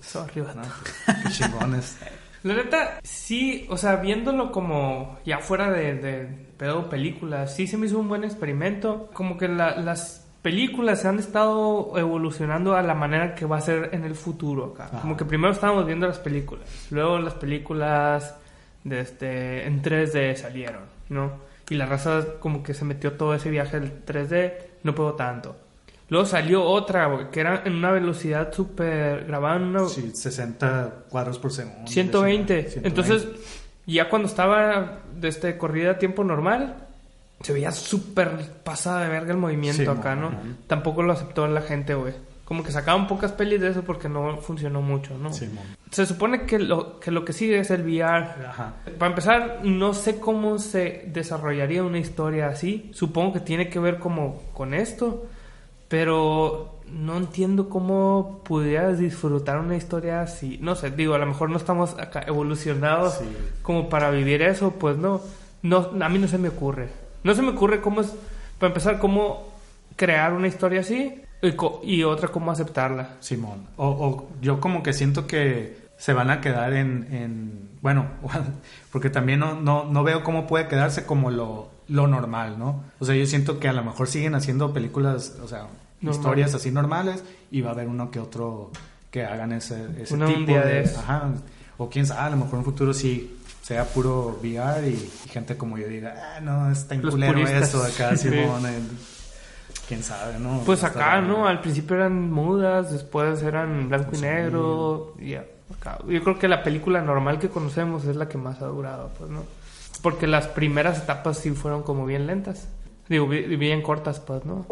Speaker 2: Sorry, vato.
Speaker 3: ¿no? Qué chingones.
Speaker 2: La neta, sí, o sea, viéndolo como ya fuera de, de pedo películas, sí se me hizo un buen experimento. Como que la- las películas se han estado evolucionando a la manera que va a ser en el futuro acá.
Speaker 3: Ajá.
Speaker 2: Como que primero estábamos viendo las películas, luego las películas de este, en 3D salieron, ¿no? Y la raza como que se metió todo ese viaje del 3D, no puedo tanto. Luego salió otra, que era en una velocidad súper grabada en una,
Speaker 3: Sí, 60 cuadros por segundo.
Speaker 2: 120.
Speaker 3: 120.
Speaker 2: Entonces, ya cuando estaba de este corrida a tiempo normal, se veía súper pasada de verga el movimiento
Speaker 3: Sí,
Speaker 2: acá, ¿no? Tampoco lo aceptó la gente, güey. como que sacaban pocas pelis de eso porque no funcionó mucho, ¿no?
Speaker 3: Simón.
Speaker 2: Se supone que lo, que lo que sigue es el VR.
Speaker 3: Ajá.
Speaker 2: Para empezar, no sé cómo se desarrollaría una historia así. Supongo que tiene que ver como con esto, pero no entiendo cómo pudieras disfrutar una historia así. No sé, digo, a lo mejor no estamos acá evolucionados
Speaker 3: Sí.
Speaker 2: como para vivir eso, pues no. No, a mí no se me ocurre. No se me ocurre cómo es, para empezar, cómo crear una historia así y, y otra cómo aceptarla.
Speaker 3: Simón. O, o yo como que siento que se van a quedar en... en- bueno, porque también no, no, no veo cómo puede quedarse como lo, lo normal, ¿no? O sea, yo siento que a lo mejor siguen haciendo películas, o sea,
Speaker 2: Normal.
Speaker 3: historias así normales y va a haber uno que otro que hagan ese, ese
Speaker 2: Una
Speaker 3: tipo de...
Speaker 2: de.
Speaker 3: Ajá. O quién sabe, a lo mejor en un futuro sí sea puro VR y, y gente como yo diga, ah, no, está en culero eso acá,
Speaker 2: Sí.
Speaker 3: Simón. quién sabe, ¿no?
Speaker 2: Pues acá, ¿no? Al principio eran mudas, después eran blanco y negro. Y ya, acá. Yo creo que la película normal que conocemos es la que más ha durado, pues, ¿no? Porque las primeras etapas sí fueron como bien lentas. Digo, bi- bien cortas, pues, ¿no?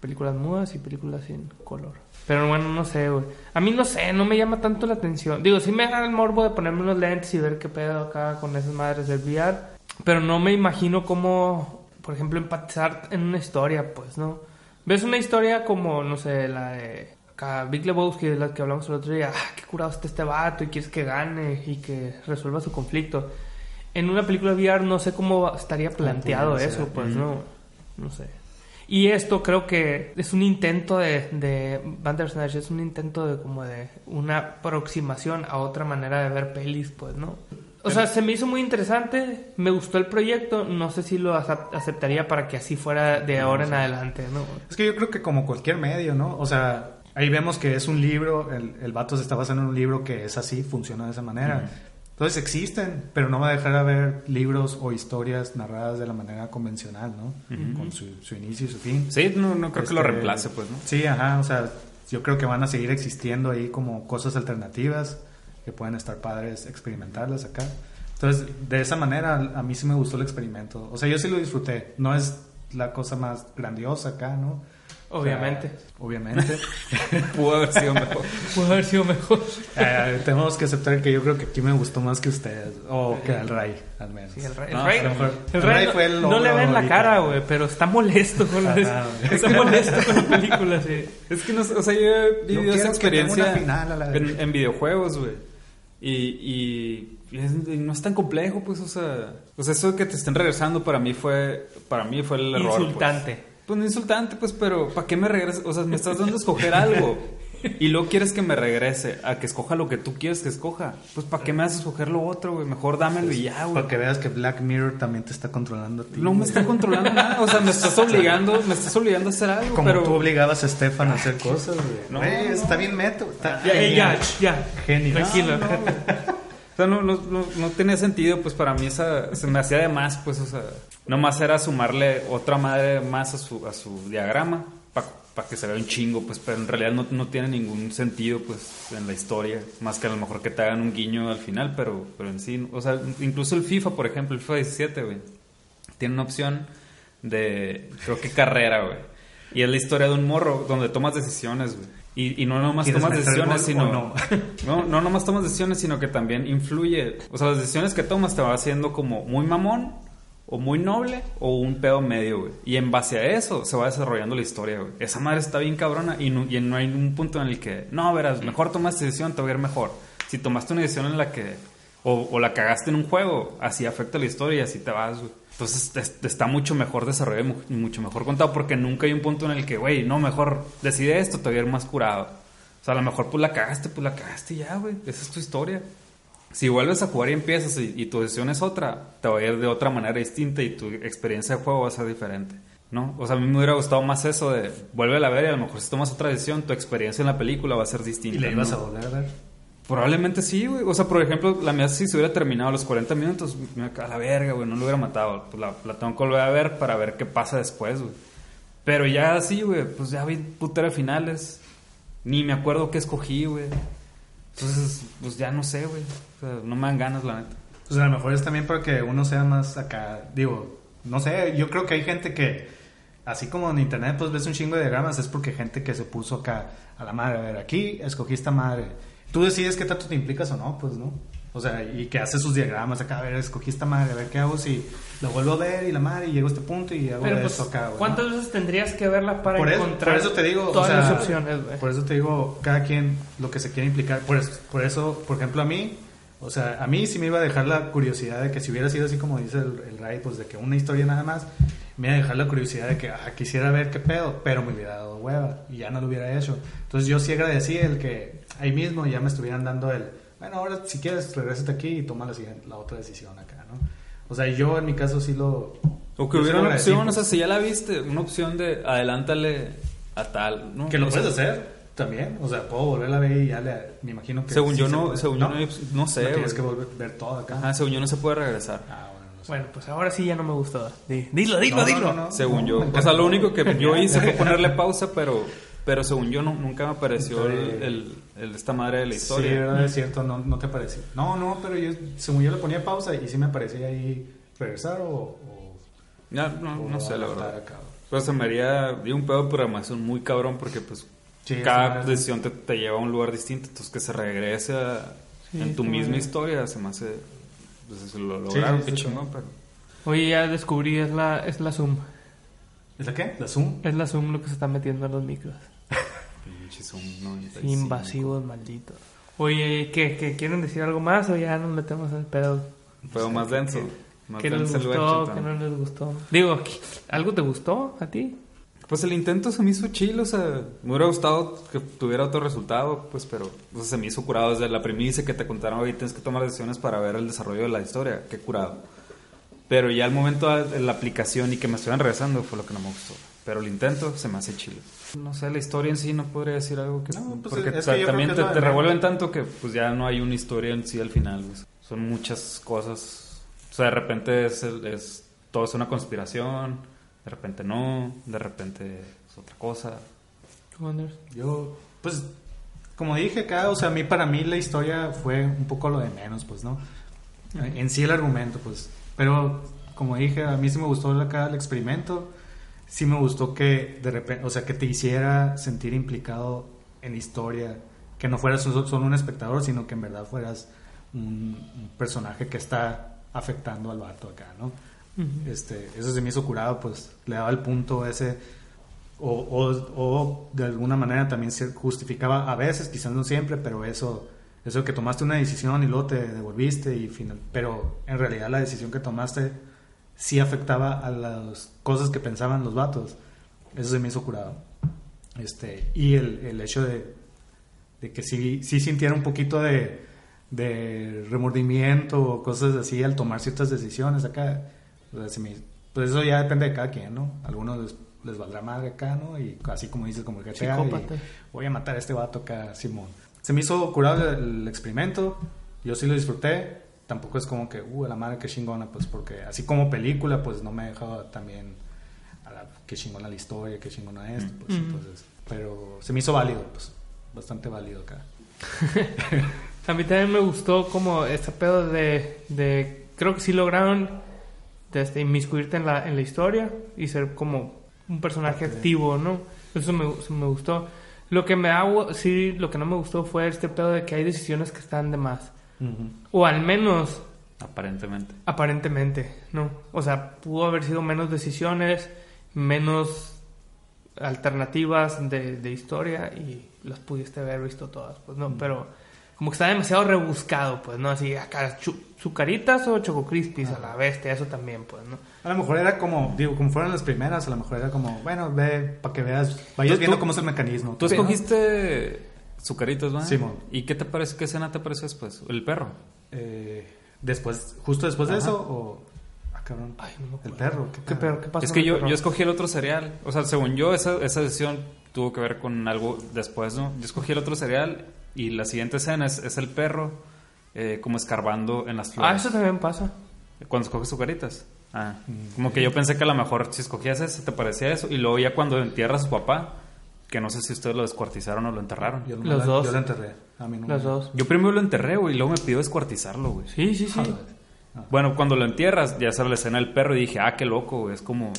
Speaker 2: Películas mudas y películas sin color. Pero bueno, no sé, güey. A mí no sé, no me llama tanto la atención. Digo, sí me da el morbo de ponerme unos lentes y ver qué pedo acá con esas madres del VR. Pero no me imagino cómo, por ejemplo, empatizar en una historia, pues, ¿no? Ves una historia como, no sé, la de acá, Big Lebowski, de la que hablamos el otro día. Ah, qué curado está este vato y quieres que gane y que resuelva su conflicto. En una película VR no sé cómo estaría planteado eso, pues, ¿no? No sé. Y esto creo que es un intento de, de Bandersnatch, es un intento de como de una aproximación a otra manera de ver pelis, pues, ¿no? O sea, se me hizo muy interesante, me gustó el proyecto, no sé si lo acep- aceptaría para que así fuera de ahora en adelante, ¿no?
Speaker 3: Es que yo creo que como cualquier medio, ¿no? O sea, ahí vemos que es un libro, el, el vato se está basando en un libro que es así, funciona de esa manera. Entonces existen, pero no va a dejar de haber libros o historias narradas de la manera convencional, ¿no? Con su, su inicio y su fin.
Speaker 1: Sí, no, no creo que lo
Speaker 3: Este,
Speaker 1: reemplace, pues, ¿no?
Speaker 3: Sí, ajá, o sea, yo creo que van a seguir existiendo ahí como cosas alternativas que pueden estar padres experimentarlas acá. Entonces, de esa manera, a mí sí me gustó el experimento. O sea, yo sí lo disfruté. No es la cosa más grandiosa acá, ¿no? O sea,
Speaker 2: Obviamente.
Speaker 3: obviamente.
Speaker 1: Pudo haber sido mejor.
Speaker 2: Pudo haber sido mejor.
Speaker 3: Eh, tenemos que aceptar que yo creo que aquí me gustó más que ustedes. O que al Ray, al menos.
Speaker 2: Sí, el
Speaker 1: No,
Speaker 2: el el
Speaker 3: el
Speaker 2: no-
Speaker 3: fue el
Speaker 2: no le ven la
Speaker 3: ahorita.
Speaker 2: cara, güey, pero está molesto con la, está molesto con la película, sí.
Speaker 1: Es que no sé, o sea, yo he vivido esa experiencia
Speaker 3: una final a la vez.
Speaker 1: en, en videojuegos, güey. Y, y, y es- y no es tan complejo, pues, o sea, o sea, eso de que te estén regresando para mí fue, para mí fue el error. pues.
Speaker 2: Insultante.
Speaker 1: Pues no insultante, pues, pero ¿para qué me regresas? O sea, me estás dando a escoger algo. Y luego quieres que me regrese a que escoja lo que tú quieres que escoja. Pues ¿para qué me haces escoger lo otro, güey? Mejor dámelo y ya, güey.
Speaker 3: Para que veas que Black Mirror también te está controlando a ti.
Speaker 1: No me está controlando nada. O sea, me estás obligando, me estás obligando a hacer algo.
Speaker 3: Como
Speaker 1: pero...
Speaker 3: tú obligabas a Stefan a hacer cosas, güey.
Speaker 1: No,
Speaker 3: Güey,
Speaker 1: no.
Speaker 3: está bien meto. Está
Speaker 2: Ya, ya,
Speaker 3: genial.
Speaker 2: ya.
Speaker 3: Genio.
Speaker 2: Tranquilo.
Speaker 1: O sea, no, no, no, tenía sentido, pues para mí esa, se me hacía de más, pues, o sea, nomás era sumarle otra madre más a su, a su diagrama para que se vea un chingo, pues, pero en realidad no, no tiene ningún sentido, pues, en la historia, más que a lo mejor que te hagan un guiño al final, pero, pero en sí, o sea, incluso el FIFA, por ejemplo, el FIFA 17, güey, tiene una opción de, creo que carrera, güey, y es la historia de un morro donde tomas decisiones, güey. Y, y no nomás
Speaker 3: ¿Quieres
Speaker 1: tomas decisiones, sino...
Speaker 3: no?
Speaker 1: No, no nomás tomas decisiones, sino que también influye. O sea, las decisiones que tomas te va haciendo como muy mamón, o muy noble, o un pedo medio, güey. Y en base a eso se va desarrollando la historia, güey. Esa madre está bien cabrona y no, y no hay un punto en el que, no, verás, mejor tomas esta decisión, te va a ir mejor. Si tomaste una decisión en la que, o, o la cagaste en un juego, así afecta la historia y así te vas, güey. Entonces es- está mucho mejor desarrollado y mu- y mucho mejor contado porque nunca hay un punto en el que, güey, no, mejor decide esto, te va a ir más curado. O sea, a lo mejor pues la cagaste, pues la cagaste ya, güey. Esa es tu historia. Si vuelves a jugar y empiezas y, y tu decisión es otra, te va a ir de otra manera distinta y tu experiencia de juego va a ser diferente. ¿No? O sea, a mí me hubiera gustado más eso de vuelve a ver y a lo mejor si tomas otra decisión, tu experiencia en la película va a ser distinta.
Speaker 3: Y le ibas
Speaker 1: ¿no?
Speaker 3: a volver a ver.
Speaker 1: Probablemente sí, güey. O sea, por ejemplo, la mía si se hubiera terminado a los 40 minutos, me a la verga, güey, no lo hubiera matado. Pues la, la tengo que volver a ver para ver qué pasa después, güey. Pero ya así, güey, pues ya vi putera finales. Ni me acuerdo qué escogí, güey. Entonces, pues ya no sé, güey. O sea, no me dan ganas, la neta.
Speaker 3: Pues a lo mejor es también para que uno sea más acá. Digo, no sé, yo creo que hay gente que así como en internet pues ves un chingo de diagramas, es porque gente que se puso acá a la madre, a ver, aquí escogí esta madre. Tú decides qué tanto te implicas o no, pues, ¿no? O sea, y que hace sus diagramas acá, a ver, escogí esta madre, a ver qué hago si lo vuelvo a ver y la madre y llego a este punto y hago
Speaker 2: Pero pues,
Speaker 3: esto acá. güey, ¿no?
Speaker 2: ¿cuántas veces tendrías que verla para
Speaker 3: por eso,
Speaker 2: encontrar
Speaker 3: por eso te digo, o
Speaker 2: todas
Speaker 3: sea,
Speaker 2: las opciones, güey?
Speaker 3: Por eso te digo, cada quien lo que se quiere implicar. Por eso, por eso, por ejemplo, a mí, o sea, a mí sí me iba a dejar la curiosidad de que si hubiera sido así como dice el, el Ray, pues de que una historia nada más, me iba a dejar la curiosidad de que ah, quisiera ver qué pedo, pero me hubiera dado hueva y ya no lo hubiera hecho. Entonces yo sí agradecí el que ahí mismo ya me estuvieran dando el, bueno, ahora si quieres, regrésate aquí y toma la, siguiente, la otra decisión acá, ¿no? O sea, yo en mi caso sí lo...
Speaker 1: O que hubiera una opción, o sea, si ya la viste, una opción de adelántale a tal, ¿no?
Speaker 3: Que lo
Speaker 1: O sea,
Speaker 3: puedes hacer también. O sea, puedo volverla a ver y ya le, me imagino que.
Speaker 1: Según
Speaker 3: sí
Speaker 1: yo no- según yo no no sé,
Speaker 3: La tienes que volver ver todo acá.
Speaker 1: Ajá, según yo no se puede regresar.
Speaker 3: Ah, bueno, no.
Speaker 2: Bueno, pues ahora sí ya no me gustó. Di- Dilo, dilo,
Speaker 3: No, no,
Speaker 2: dilo.
Speaker 3: no, no.
Speaker 1: Según
Speaker 3: No,
Speaker 1: yo. O sea, lo único que yo hice fue ponerle pausa, pero, pero según yo no- nunca me apareció el, el- el- esta madre de la
Speaker 3: Sí,
Speaker 1: historia.
Speaker 3: verdad, es cierto, no, no te pareció. No, no, pero yo, según yo le ponía pausa y sí me parecía ahí regresar o. o
Speaker 1: Ya, no,
Speaker 3: o
Speaker 1: no sé, la verdad. Pero se me haría dio un pedo de programación muy cabrón porque pues
Speaker 3: Sí,
Speaker 1: cada
Speaker 3: sí,
Speaker 1: decisión te, te lleva a un lugar distinto. Entonces que se regrese a-
Speaker 2: Sí,
Speaker 1: en tu misma
Speaker 2: bien.
Speaker 1: historia se me hace... Pues eso lo lograron,
Speaker 3: sí,
Speaker 1: qué
Speaker 3: sí.
Speaker 1: chingón, pero...
Speaker 2: Oye, ya descubrí, es la, es la Zoom.
Speaker 3: ¿Es la qué? ¿La Zoom?
Speaker 2: Es la Zoom lo que se está metiendo en los micros.
Speaker 1: Pinche Zoom 95.
Speaker 2: Invasivos, malditos. Oye, ¿qué, qué, quieren decir algo más o ya nos metemos en el pedo?
Speaker 1: Pero más denso. Más
Speaker 2: ¿Qué les
Speaker 1: denso el
Speaker 2: gustó? ¿Qué
Speaker 1: ¿no?
Speaker 2: no les gustó? Digo, ¿qué- ¿algo te gustó a ti?
Speaker 1: Pues el intento se me hizo chido, o sea, me hubiera gustado que tuviera otro resultado, pues, pero o sea, se me hizo curado desde la primicia que te contaron hoy, tienes que tomar decisiones para ver el desarrollo de la historia, qué curado. Pero ya el momento de la aplicación y que me estuvieran regresando fue lo que no me gustó. Pero el intento se me hace chido. No sé, la historia en sí no podría decir algo que...
Speaker 3: No, pues,
Speaker 1: porque
Speaker 3: es
Speaker 1: o sea,
Speaker 3: que yo creo
Speaker 1: también
Speaker 3: que
Speaker 1: te, te revuelven tanto que pues ya no hay una historia en sí al final. pues. Son muchas cosas. O sea, de repente es, es todo es una conspiración, de repente no, de repente es otra cosa.
Speaker 2: ¿Tú, Anders?
Speaker 3: Yo, pues, como dije acá, o sea, a mí, para mí la historia fue un poco lo de menos, pues, ¿no? En sí el argumento, pues. Pero, como dije, a mí sí me gustó acá el experimento. Sí me gustó que, de repente, o sea, que te hiciera sentir implicado en la historia. Que no fueras solo solo un espectador, sino que en verdad fueras un, un personaje que está afectando al vato acá, ¿no? Este, eso se me hizo curado, pues le daba el punto ese, o, o, o de alguna manera también se justificaba a veces, quizás no siempre, pero eso, eso que tomaste una decisión y luego te devolviste, y final, pero en realidad la decisión que tomaste sí afectaba a las cosas que pensaban los vatos. Eso se me hizo curado. Este, y el, el hecho de, de que sí, sí sintiera un poquito de, de remordimiento o cosas así al tomar ciertas decisiones acá. O sea, se me- pues eso ya depende de cada quien, ¿no? Algunos les, les valdrá madre acá, ¿no? Y así como dices, como el GTA, y voy a matar a este vato acá, Simón. Se me hizo curado el, el experimento, yo sí lo disfruté. Tampoco es como que, uh, la madre que chingona, pues porque así como película, pues no me dejaba también a la, qué chingona la historia, qué chingona esto, pues entonces. Pero se me hizo válido, pues bastante válido acá.
Speaker 2: A mí también me gustó como este pedo de, de creo que sí lograron desde inmiscuirte en la, en la historia y ser como un personaje
Speaker 3: de-
Speaker 2: activo, ¿no? Eso me, eso me gustó. Lo que me hago, sí, lo que no me gustó fue este pedo de que hay decisiones que están de más. O al menos
Speaker 1: Aparentemente.
Speaker 2: aparentemente, ¿no? O sea, pudo haber sido menos decisiones, menos alternativas de, de historia y las pudiste haber visto todas, pues no, pero como que está demasiado rebuscado, pues no, así acá sucaritas o choco crispies a la bestia, eso también, pues no.
Speaker 3: A lo mejor era como, digo, como fueron las primeras, a lo mejor era como, bueno, ve para que veas, vayas
Speaker 1: Tú-
Speaker 3: viendo
Speaker 1: tú-
Speaker 3: cómo es el mecanismo.
Speaker 1: Tú
Speaker 3: ¿no?
Speaker 1: escogiste Zucaritas, ¿verdad?
Speaker 3: Simón.
Speaker 1: ¿Y qué te parece? ¿Qué escena te pareció después? El perro.
Speaker 3: Eh, después, justo después de eso, o. Ah, cabrón.
Speaker 2: Ay, no me acuerdo.
Speaker 3: el perro. ¿Qué,
Speaker 2: ¿Qué,
Speaker 3: pedo?
Speaker 2: pero, ¿qué pasó
Speaker 1: Es que yo,
Speaker 2: perro?
Speaker 1: yo escogí el otro cereal. O sea, según yo, esa, esa decisión tuvo que ver con algo después, ¿no? Yo escogí el otro cereal y la siguiente escena es, es el perro eh, como escarbando en las flores.
Speaker 2: Ah, eso también pasa.
Speaker 1: Cuando escoges Zucaritas. Ah,
Speaker 3: Mm.
Speaker 1: como que yo pensé que a lo mejor si escogías eso te parecía eso. Y luego ya cuando entierra a su papá, que no sé si ustedes lo descuartizaron o lo enterraron.
Speaker 3: Yo,
Speaker 1: Yo,
Speaker 2: Los
Speaker 3: la-
Speaker 2: dos.
Speaker 3: Yo lo enterré. A mí no me-
Speaker 2: dos.
Speaker 1: primero lo enterré, güey, y luego me pidió descuartizarlo, güey.
Speaker 2: Sí, sí, sí.
Speaker 3: Ah,
Speaker 1: Bueno, cuando lo entierras, ya sale la escena del perro y dije, ah, qué loco, güey, es como...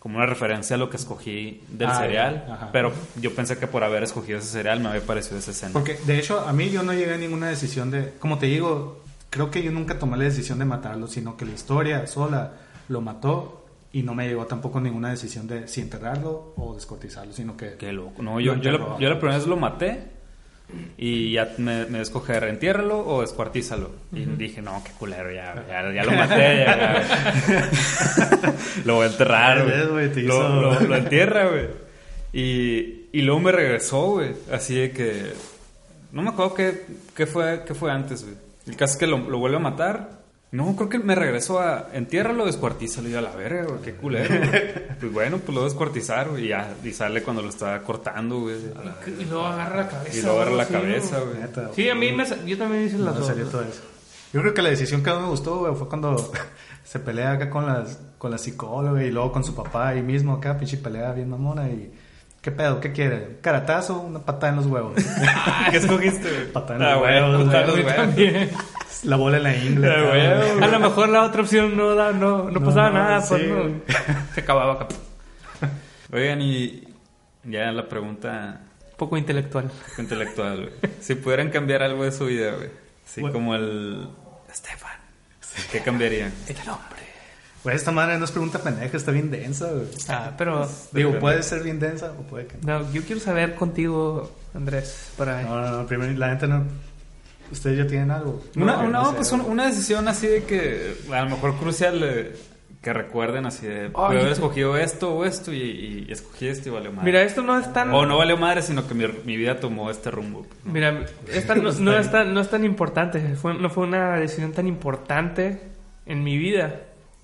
Speaker 1: como una referencia a lo que escogí del
Speaker 3: Ah,
Speaker 1: cereal. Pero yo pensé que por haber escogido ese cereal me había parecido esa escena.
Speaker 3: Porque de hecho a mí yo no llegué a ninguna decisión de, como te digo, creo que yo nunca tomé la decisión de matarlo, sino que la historia sola lo mató y no me llegó tampoco ninguna decisión de si enterrarlo o descortizarlo, sino que...
Speaker 1: Qué loco. No, yo,
Speaker 3: Lo
Speaker 1: yo, la, yo la primera vez lo maté y ya me, me escoger entiérralo o descuartízalo. Y dije, no, qué culero, ya, ya, ya lo maté. ya, lo voy a enterrar, güey. Lo, lo- lo entierra, güey. Y, y luego me regresó, güey. Así de que... No me acuerdo qué, qué, fue, qué fue antes, güey. El caso es que lo, lo vuelve a matar. No, creo que me regresó a entiérralo, descuartízalo. Y yo a la verga, güey, qué culero. güey. pues bueno, pues lo descuartizar, güey. Y ya, y sale cuando lo está cortando, güey.
Speaker 2: Y luego agarra la cabeza.
Speaker 1: Y luego agarra la
Speaker 2: sí,
Speaker 1: cabeza,
Speaker 2: güey.
Speaker 1: güey.
Speaker 3: Neta,
Speaker 2: Sí, a mí me, yo también hice las
Speaker 3: no
Speaker 2: dos.
Speaker 3: salió todo eso. Yo creo que la decisión que más me gustó, güey, fue cuando se pelea acá con, las, con la psicóloga y luego con su papá ahí mismo acá, pinche pelea bien mamona y... ¿Qué pedo? ¿Qué quiere? ¿Un caratazo o una patada en los huevos?
Speaker 1: ¿Qué escogiste, güey?
Speaker 3: Patada en
Speaker 1: Ah,
Speaker 3: los huevos,
Speaker 1: patada en los huevos.
Speaker 3: La bola en la ingle.
Speaker 2: A lo mejor la otra opción no, da, no, no,
Speaker 3: No,
Speaker 2: pasaba
Speaker 3: no,
Speaker 2: nada,
Speaker 3: sí,
Speaker 2: pues no. Se acababa acá.
Speaker 1: Oigan, y ya la pregunta
Speaker 2: Poco intelectual.
Speaker 1: intelectual, güey. Si pudieran cambiar algo de su vida, güey. Sí,
Speaker 3: Bueno.
Speaker 1: como el... Estefan. ¿Qué cambiarían?
Speaker 2: El hombre.
Speaker 3: Güey, esta madre no es pregunta pendeja, está bien densa, güey.
Speaker 2: Ah, pero.
Speaker 3: Digo, puede ser bien densa o puede que no.
Speaker 2: No, yo quiero saber contigo, Andrés, para.
Speaker 3: No, no, no, primero, la gente no. Ustedes ya tienen algo.
Speaker 1: Una,
Speaker 3: No,
Speaker 1: una,
Speaker 3: no sé,
Speaker 1: pues un- una decisión así de que a lo mejor crucial eh, que recuerden así de pude haber escogido esto o esto y, y escogí esto y valió madre.
Speaker 2: Mira, esto no es tan.
Speaker 1: o no valió madre, sino que mi, mi vida tomó este rumbo.
Speaker 2: Mira, esta no, no es tan, no es tan importante. Fue, no fue una decisión tan importante en mi vida.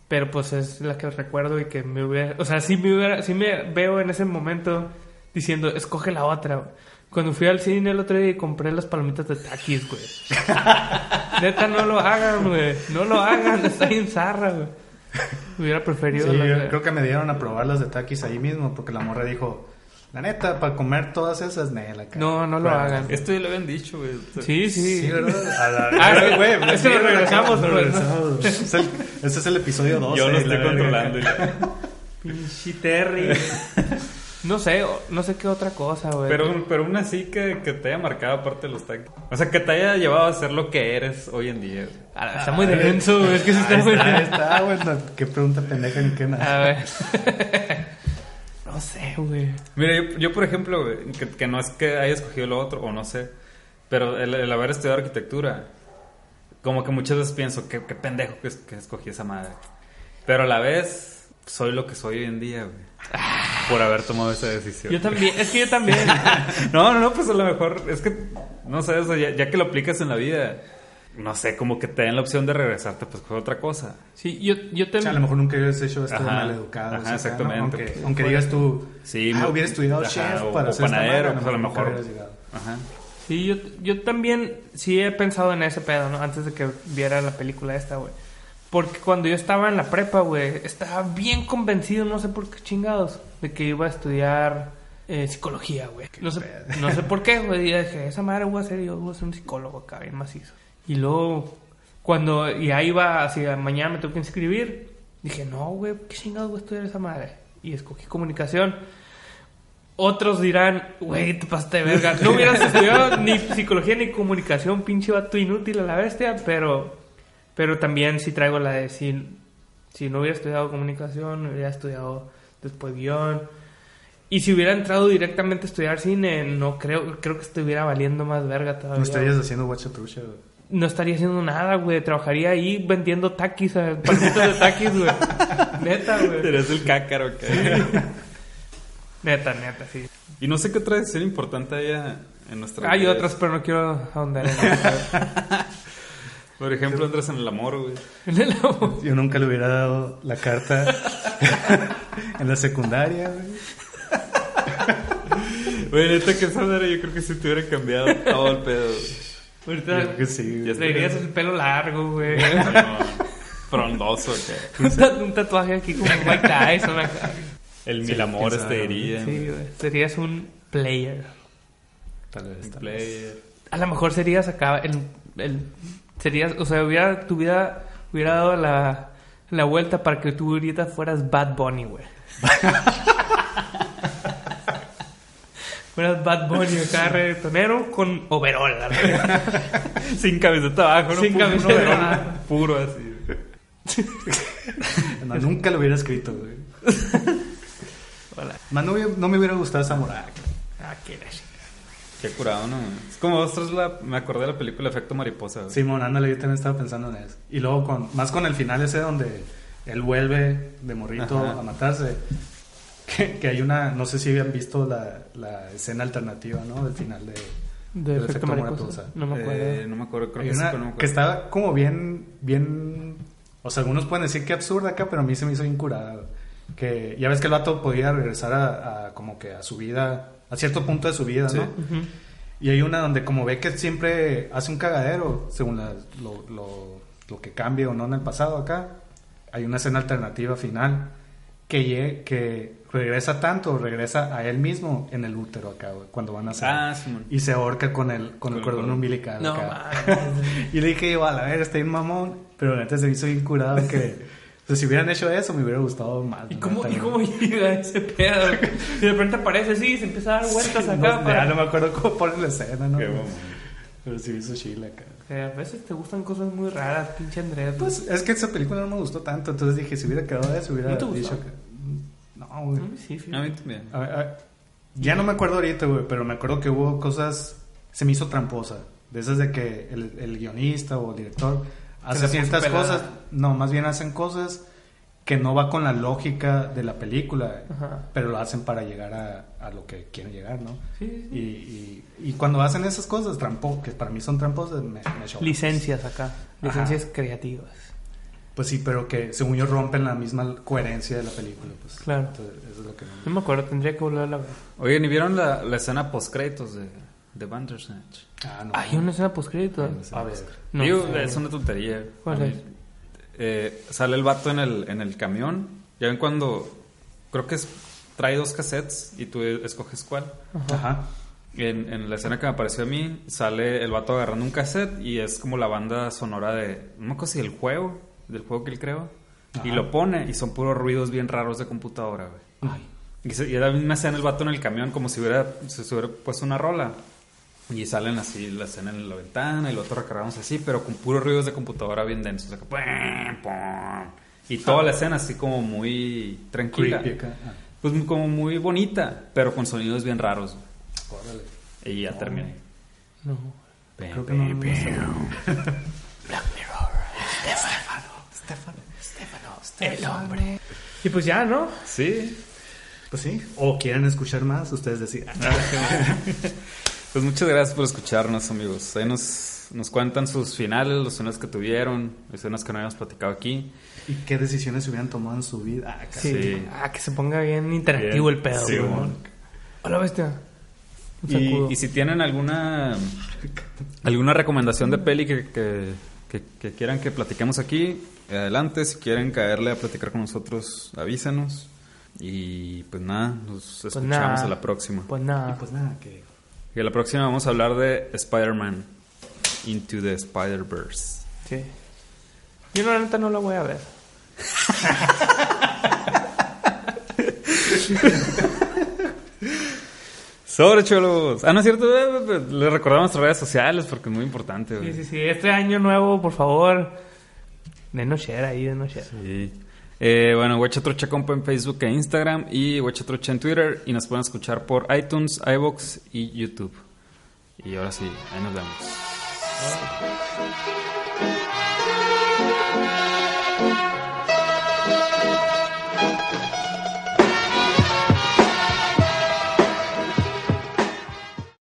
Speaker 2: Pero pues es la que recuerdo y que me hubiera. O sea, sí me, hubiera, sí me veo en ese momento diciendo, escoge la otra. Cuando fui al cine el otro día y compré las palomitas de taquis, güey. Neta, no lo hagan, güey. No lo hagan, está bien zarra, güey. Hubiera preferido
Speaker 3: Sí, yo creo que me dieron a probar las de Takis ahí mismo porque la morra dijo, la neta, para comer todas esas, nela. acá".
Speaker 2: No, no lo
Speaker 3: Pero-
Speaker 2: hagan.
Speaker 1: Esto ya lo habían dicho, güey.
Speaker 2: Sí, sí.
Speaker 3: Sí, ¿verdad? A la-
Speaker 2: Ah,
Speaker 3: güey,
Speaker 2: es que lo regresamos,
Speaker 3: lo
Speaker 2: pues,
Speaker 3: regresamos. Es el- Ese es el episodio 12.
Speaker 1: Yo lo estoy controlando. y-
Speaker 2: Pinche Terry. no sé, no sé qué otra cosa, güey.
Speaker 1: Pero, pero una así que, que te haya marcado aparte de los taquis. O sea, que te haya llevado a ser lo que eres hoy en día.
Speaker 2: Ah, está muy denso, güey. Es que sí está muy denso.
Speaker 3: está, güey. Qué pregunta pendeja ni qué nada.
Speaker 2: A ver. no sé, güey.
Speaker 1: Mira, yo, yo, por ejemplo, güey, que, que no es que haya escogido lo otro, o no sé, pero el, el haber estudiado arquitectura, como que muchas veces pienso, qué, qué pendejo que, es- que escogí esa madre. Pero a la vez, soy lo que soy hoy en día, güey. Por haber tomado esa decisión.
Speaker 2: Yo también, es que yo también.
Speaker 1: No, no, no, pues a lo mejor, es que, no sé, o sea, ya, ya que lo aplicas en la vida, no sé, como que te den la opción de regresarte, pues fue otra cosa.
Speaker 2: Sí, yo, yo
Speaker 3: O sea, a lo
Speaker 2: también.
Speaker 3: mejor nunca hubieras hecho esto
Speaker 1: Ajá,
Speaker 3: mal educado.
Speaker 1: ajá,
Speaker 3: o sea,
Speaker 1: exactamente.
Speaker 3: ¿no? Aunque,
Speaker 1: Pues,
Speaker 3: aunque digas tú,
Speaker 1: Sí,
Speaker 3: ah, hubiera estudiado
Speaker 1: ajá,
Speaker 3: chef
Speaker 1: o-
Speaker 3: para
Speaker 1: o
Speaker 3: esta
Speaker 1: panadero, pues, a lo mejor. Ajá.
Speaker 2: Sí, yo, yo también sí he pensado en ese pedo, ¿no? Antes de que viera la película esta, güey. Porque cuando yo estaba en la prepa, güey, estaba bien convencido, no sé por qué chingados, de que iba a estudiar eh, psicología, güey. No sé, no sé por qué, güey. Y dije, esa madre voy a ser yo, voy a ser un psicólogo acá, bien macizo. Y luego, cuando ya iba hacia mañana me tengo que inscribir, dije, no, güey, ¿qué chingados voy a estudiar esa madre? Y escogí comunicación. Otros dirán, güey, te pasaste de verga. No hubieras estudiado ni psicología ni comunicación, pinche vato inútil a la bestia, pero, pero también sí traigo la de si, si no hubiera estudiado comunicación, hubiera estudiado después guion. Y si hubiera entrado directamente a estudiar cine, no creo, creo que estuviera valiendo más verga todavía.
Speaker 3: No estarías haciendo guachatrucha, güey.
Speaker 2: No estaría haciendo nada, güey. Trabajaría ahí vendiendo taquis, eh, palitos de taquis, güey. Neta, güey.
Speaker 1: Eres el cácaro, que
Speaker 2: Neta, neta, sí.
Speaker 1: Y no sé qué otra decisión importante haya en nuestra
Speaker 2: Hay
Speaker 1: vida.
Speaker 2: otras, pero no quiero ahondar en eso.
Speaker 1: Por ejemplo, entras en el amor, güey.
Speaker 2: En el amor.
Speaker 3: Yo nunca le hubiera dado la carta en la secundaria, güey.
Speaker 1: Güey, neta que esa madre yo creo que si te hubiera cambiado todo el pedo. güey.
Speaker 2: Ahorita
Speaker 3: Yo creo que sí, güey.
Speaker 1: Ya
Speaker 2: traerías el pelo largo, güey.
Speaker 1: No, frondoso, que
Speaker 2: un, ta- un tatuaje aquí como Mike Tyson acá.
Speaker 1: el
Speaker 3: Sí,
Speaker 1: mil amores
Speaker 3: quién
Speaker 1: te
Speaker 3: sabe,
Speaker 1: dirían.
Speaker 2: Sí, güey. Serías un player.
Speaker 3: Tal vez, tal vez.
Speaker 1: Player.
Speaker 2: A lo mejor serías acá el, el serías, o sea, hubiera tu vida hubiera dado la la vuelta para que tú ahorita fueras Bad Bunny, güey. fueras Bad Bunny acá reggaetonero con overol.
Speaker 1: Sin camiseta abajo, ¿no?
Speaker 2: Sin
Speaker 1: Puro-
Speaker 2: camiseta.
Speaker 1: Puro así.
Speaker 3: No, nunca lo hubiera escrito, güey.
Speaker 2: Hola.
Speaker 3: Más no, me hubiera gustado Samurai.
Speaker 2: Ah, qué chica.
Speaker 1: Qué curado, ¿no? Es como ostras, la, me acordé de la película Efecto Mariposa. güey.
Speaker 3: Simón, ándale, yo también estaba pensando en eso. Y luego, con, más con el final ese donde él vuelve de morrito
Speaker 1: Ajá.
Speaker 3: a matarse. Que, que hay una, no sé si habían visto la, la escena alternativa, ¿no? Del final de,
Speaker 2: De
Speaker 3: del
Speaker 2: efecto mariposa. No me acuerdo.
Speaker 1: Eh, no me acuerdo, creo
Speaker 3: Hay
Speaker 1: que sí,
Speaker 3: una
Speaker 1: pero no me acuerdo.
Speaker 3: que estaba como bien, bien, o sea, algunos pueden decir que absurda acá, pero a mí se me hizo bien curada. güey. Que ya ves que el vato podía regresar a, a como que a su vida, a cierto punto de su vida,
Speaker 1: Sí.
Speaker 3: ¿no?
Speaker 2: Ujú.
Speaker 3: Y hay una donde como ve que siempre hace un cagadero, según la- lo, lo- lo que cambie o no en el pasado acá, hay una escena alternativa final que, que regresa tanto, regresa a él mismo en el útero acá, güey, cuando van a hacer.
Speaker 1: Ah, Simón.
Speaker 3: y se ahorca con el, con
Speaker 1: Con
Speaker 3: el cordón umbilical.
Speaker 2: No,
Speaker 3: acá. y le dije yo, a la ver, está bien mamón, pero neta se me hizo bien curado que... o sea, si hubieran hecho eso, me hubiera gustado más.
Speaker 2: ¿Y cómo, ¿Y cómo llega ese pedo? Y de repente aparece así, se empieza a dar vueltas acá.
Speaker 3: No,
Speaker 2: para...
Speaker 3: ya no me acuerdo cómo ponen la escena, ¿no?
Speaker 1: Qué.
Speaker 3: Pero sí hizo chile acá.
Speaker 2: Que a veces te gustan cosas muy raras, pinche Andrés.
Speaker 3: Pues es que esa película no me gustó tanto, entonces dije, si hubiera quedado eso, hubiera
Speaker 2: ¿No te gustó?
Speaker 3: dicho que... No, güey.
Speaker 2: A mí sí, fíjate.
Speaker 1: A mí también.
Speaker 3: A ver, a ver, ya no me acuerdo ahorita, güey, pero me acuerdo que hubo cosas... Se me hizo tramposa. De esas de que el, el guionista o el director hace ciertas cosas... No, más bien hacen cosas que no va con la lógica de la película,
Speaker 2: Ajá.
Speaker 3: pero lo hacen para llegar a, a lo que quieren llegar, ¿no?
Speaker 2: Sí, sí,
Speaker 3: Y, y, y cuando hacen esas cosas, trampo, que para mí son tramposas, me, me.
Speaker 2: Licencias acá. Licencias creativas.
Speaker 3: Pues sí, pero que según yo rompen la misma coherencia de la película. Pues.
Speaker 2: Claro.
Speaker 3: Entonces, eso es lo que no
Speaker 2: me acuerdo, tendría que volverla a ver.
Speaker 1: Oigan, ¿y vieron la, la escena post-créditos de, de Bandersnatch?
Speaker 3: Ah, no.
Speaker 2: Hay una escena postcrédito.
Speaker 3: A ver.
Speaker 2: No
Speaker 1: Digo, es una tontería.
Speaker 2: ¿Cuál es?
Speaker 1: eh, sale el vato en el, en el camión. Ya ven cuando... Creo que es, trae dos cassettes y tú escoges cuál.
Speaker 3: Ajá.
Speaker 1: En, en la escena que me apareció a mí, sale el vato agarrando un cassette y es como la banda sonora de... No me acuerdo si del juego, del juego que él creó. Y lo pone y son puros ruidos bien raros de computadora, güey. Y, se- y era la misma escena el vato en el camión, como si hubiera, si se hubiera puesto una rola. Y salen así la escena en la ventana y lo otro recargamos así, pero con puros ruidos de computadora bien densos. acá, pum, pum. Y toda la escena así como muy tranquila.
Speaker 3: Creepy
Speaker 1: Pues como muy bonita, pero con sonidos bien raros.
Speaker 3: órale.
Speaker 1: Y ya terminé.
Speaker 2: No.
Speaker 3: Creo que no. no sé.
Speaker 2: El hombre. Y pues ya, ¿no?
Speaker 1: Sí.
Speaker 3: Pues sí. O quieren escuchar más, ustedes deciden.
Speaker 1: Pues muchas gracias por escucharnos, amigos. Ahí nos, nos cuentan sus finales, los escenas que tuvieron, escenas que no habíamos platicado aquí.
Speaker 3: ¿Y qué decisiones hubieran tomado en su vida? Ah.
Speaker 2: Sí.
Speaker 1: Sí.
Speaker 2: Ah, que se ponga bien interactivo
Speaker 1: Bien.
Speaker 2: el pedo,
Speaker 1: Sí, bueno.
Speaker 2: Hola, bestia.
Speaker 1: Y, y si tienen alguna alguna recomendación de peli que, que, que- que quieran que platiquemos aquí, adelante. Si quieren caerle a platicar con nosotros, avísenos. Y pues nada, nos escuchamos
Speaker 2: nada.
Speaker 1: a la próxima.
Speaker 2: Pues nada.
Speaker 3: Y pues nada, que.
Speaker 1: Y a la próxima vamos a hablar de Spider-Man Into the Spider-Verse.
Speaker 2: Sí. Yo la neta no la voy a ver.
Speaker 1: Sobre cholos. Ah, no es cierto. eh, eh, Les recordamos nuestras redes sociales porque es muy importante.
Speaker 2: Sí, sí, sí. Este año nuevo, por favor, denos share ahí, denos share.
Speaker 1: Sí. Eh, bueno, Huachatrucha Compa en Facebook e Instagram y Huachatrucha en Twitter y nos pueden escuchar por iTunes, iBox y YouTube. Y ahora sí, ahí nos vemos.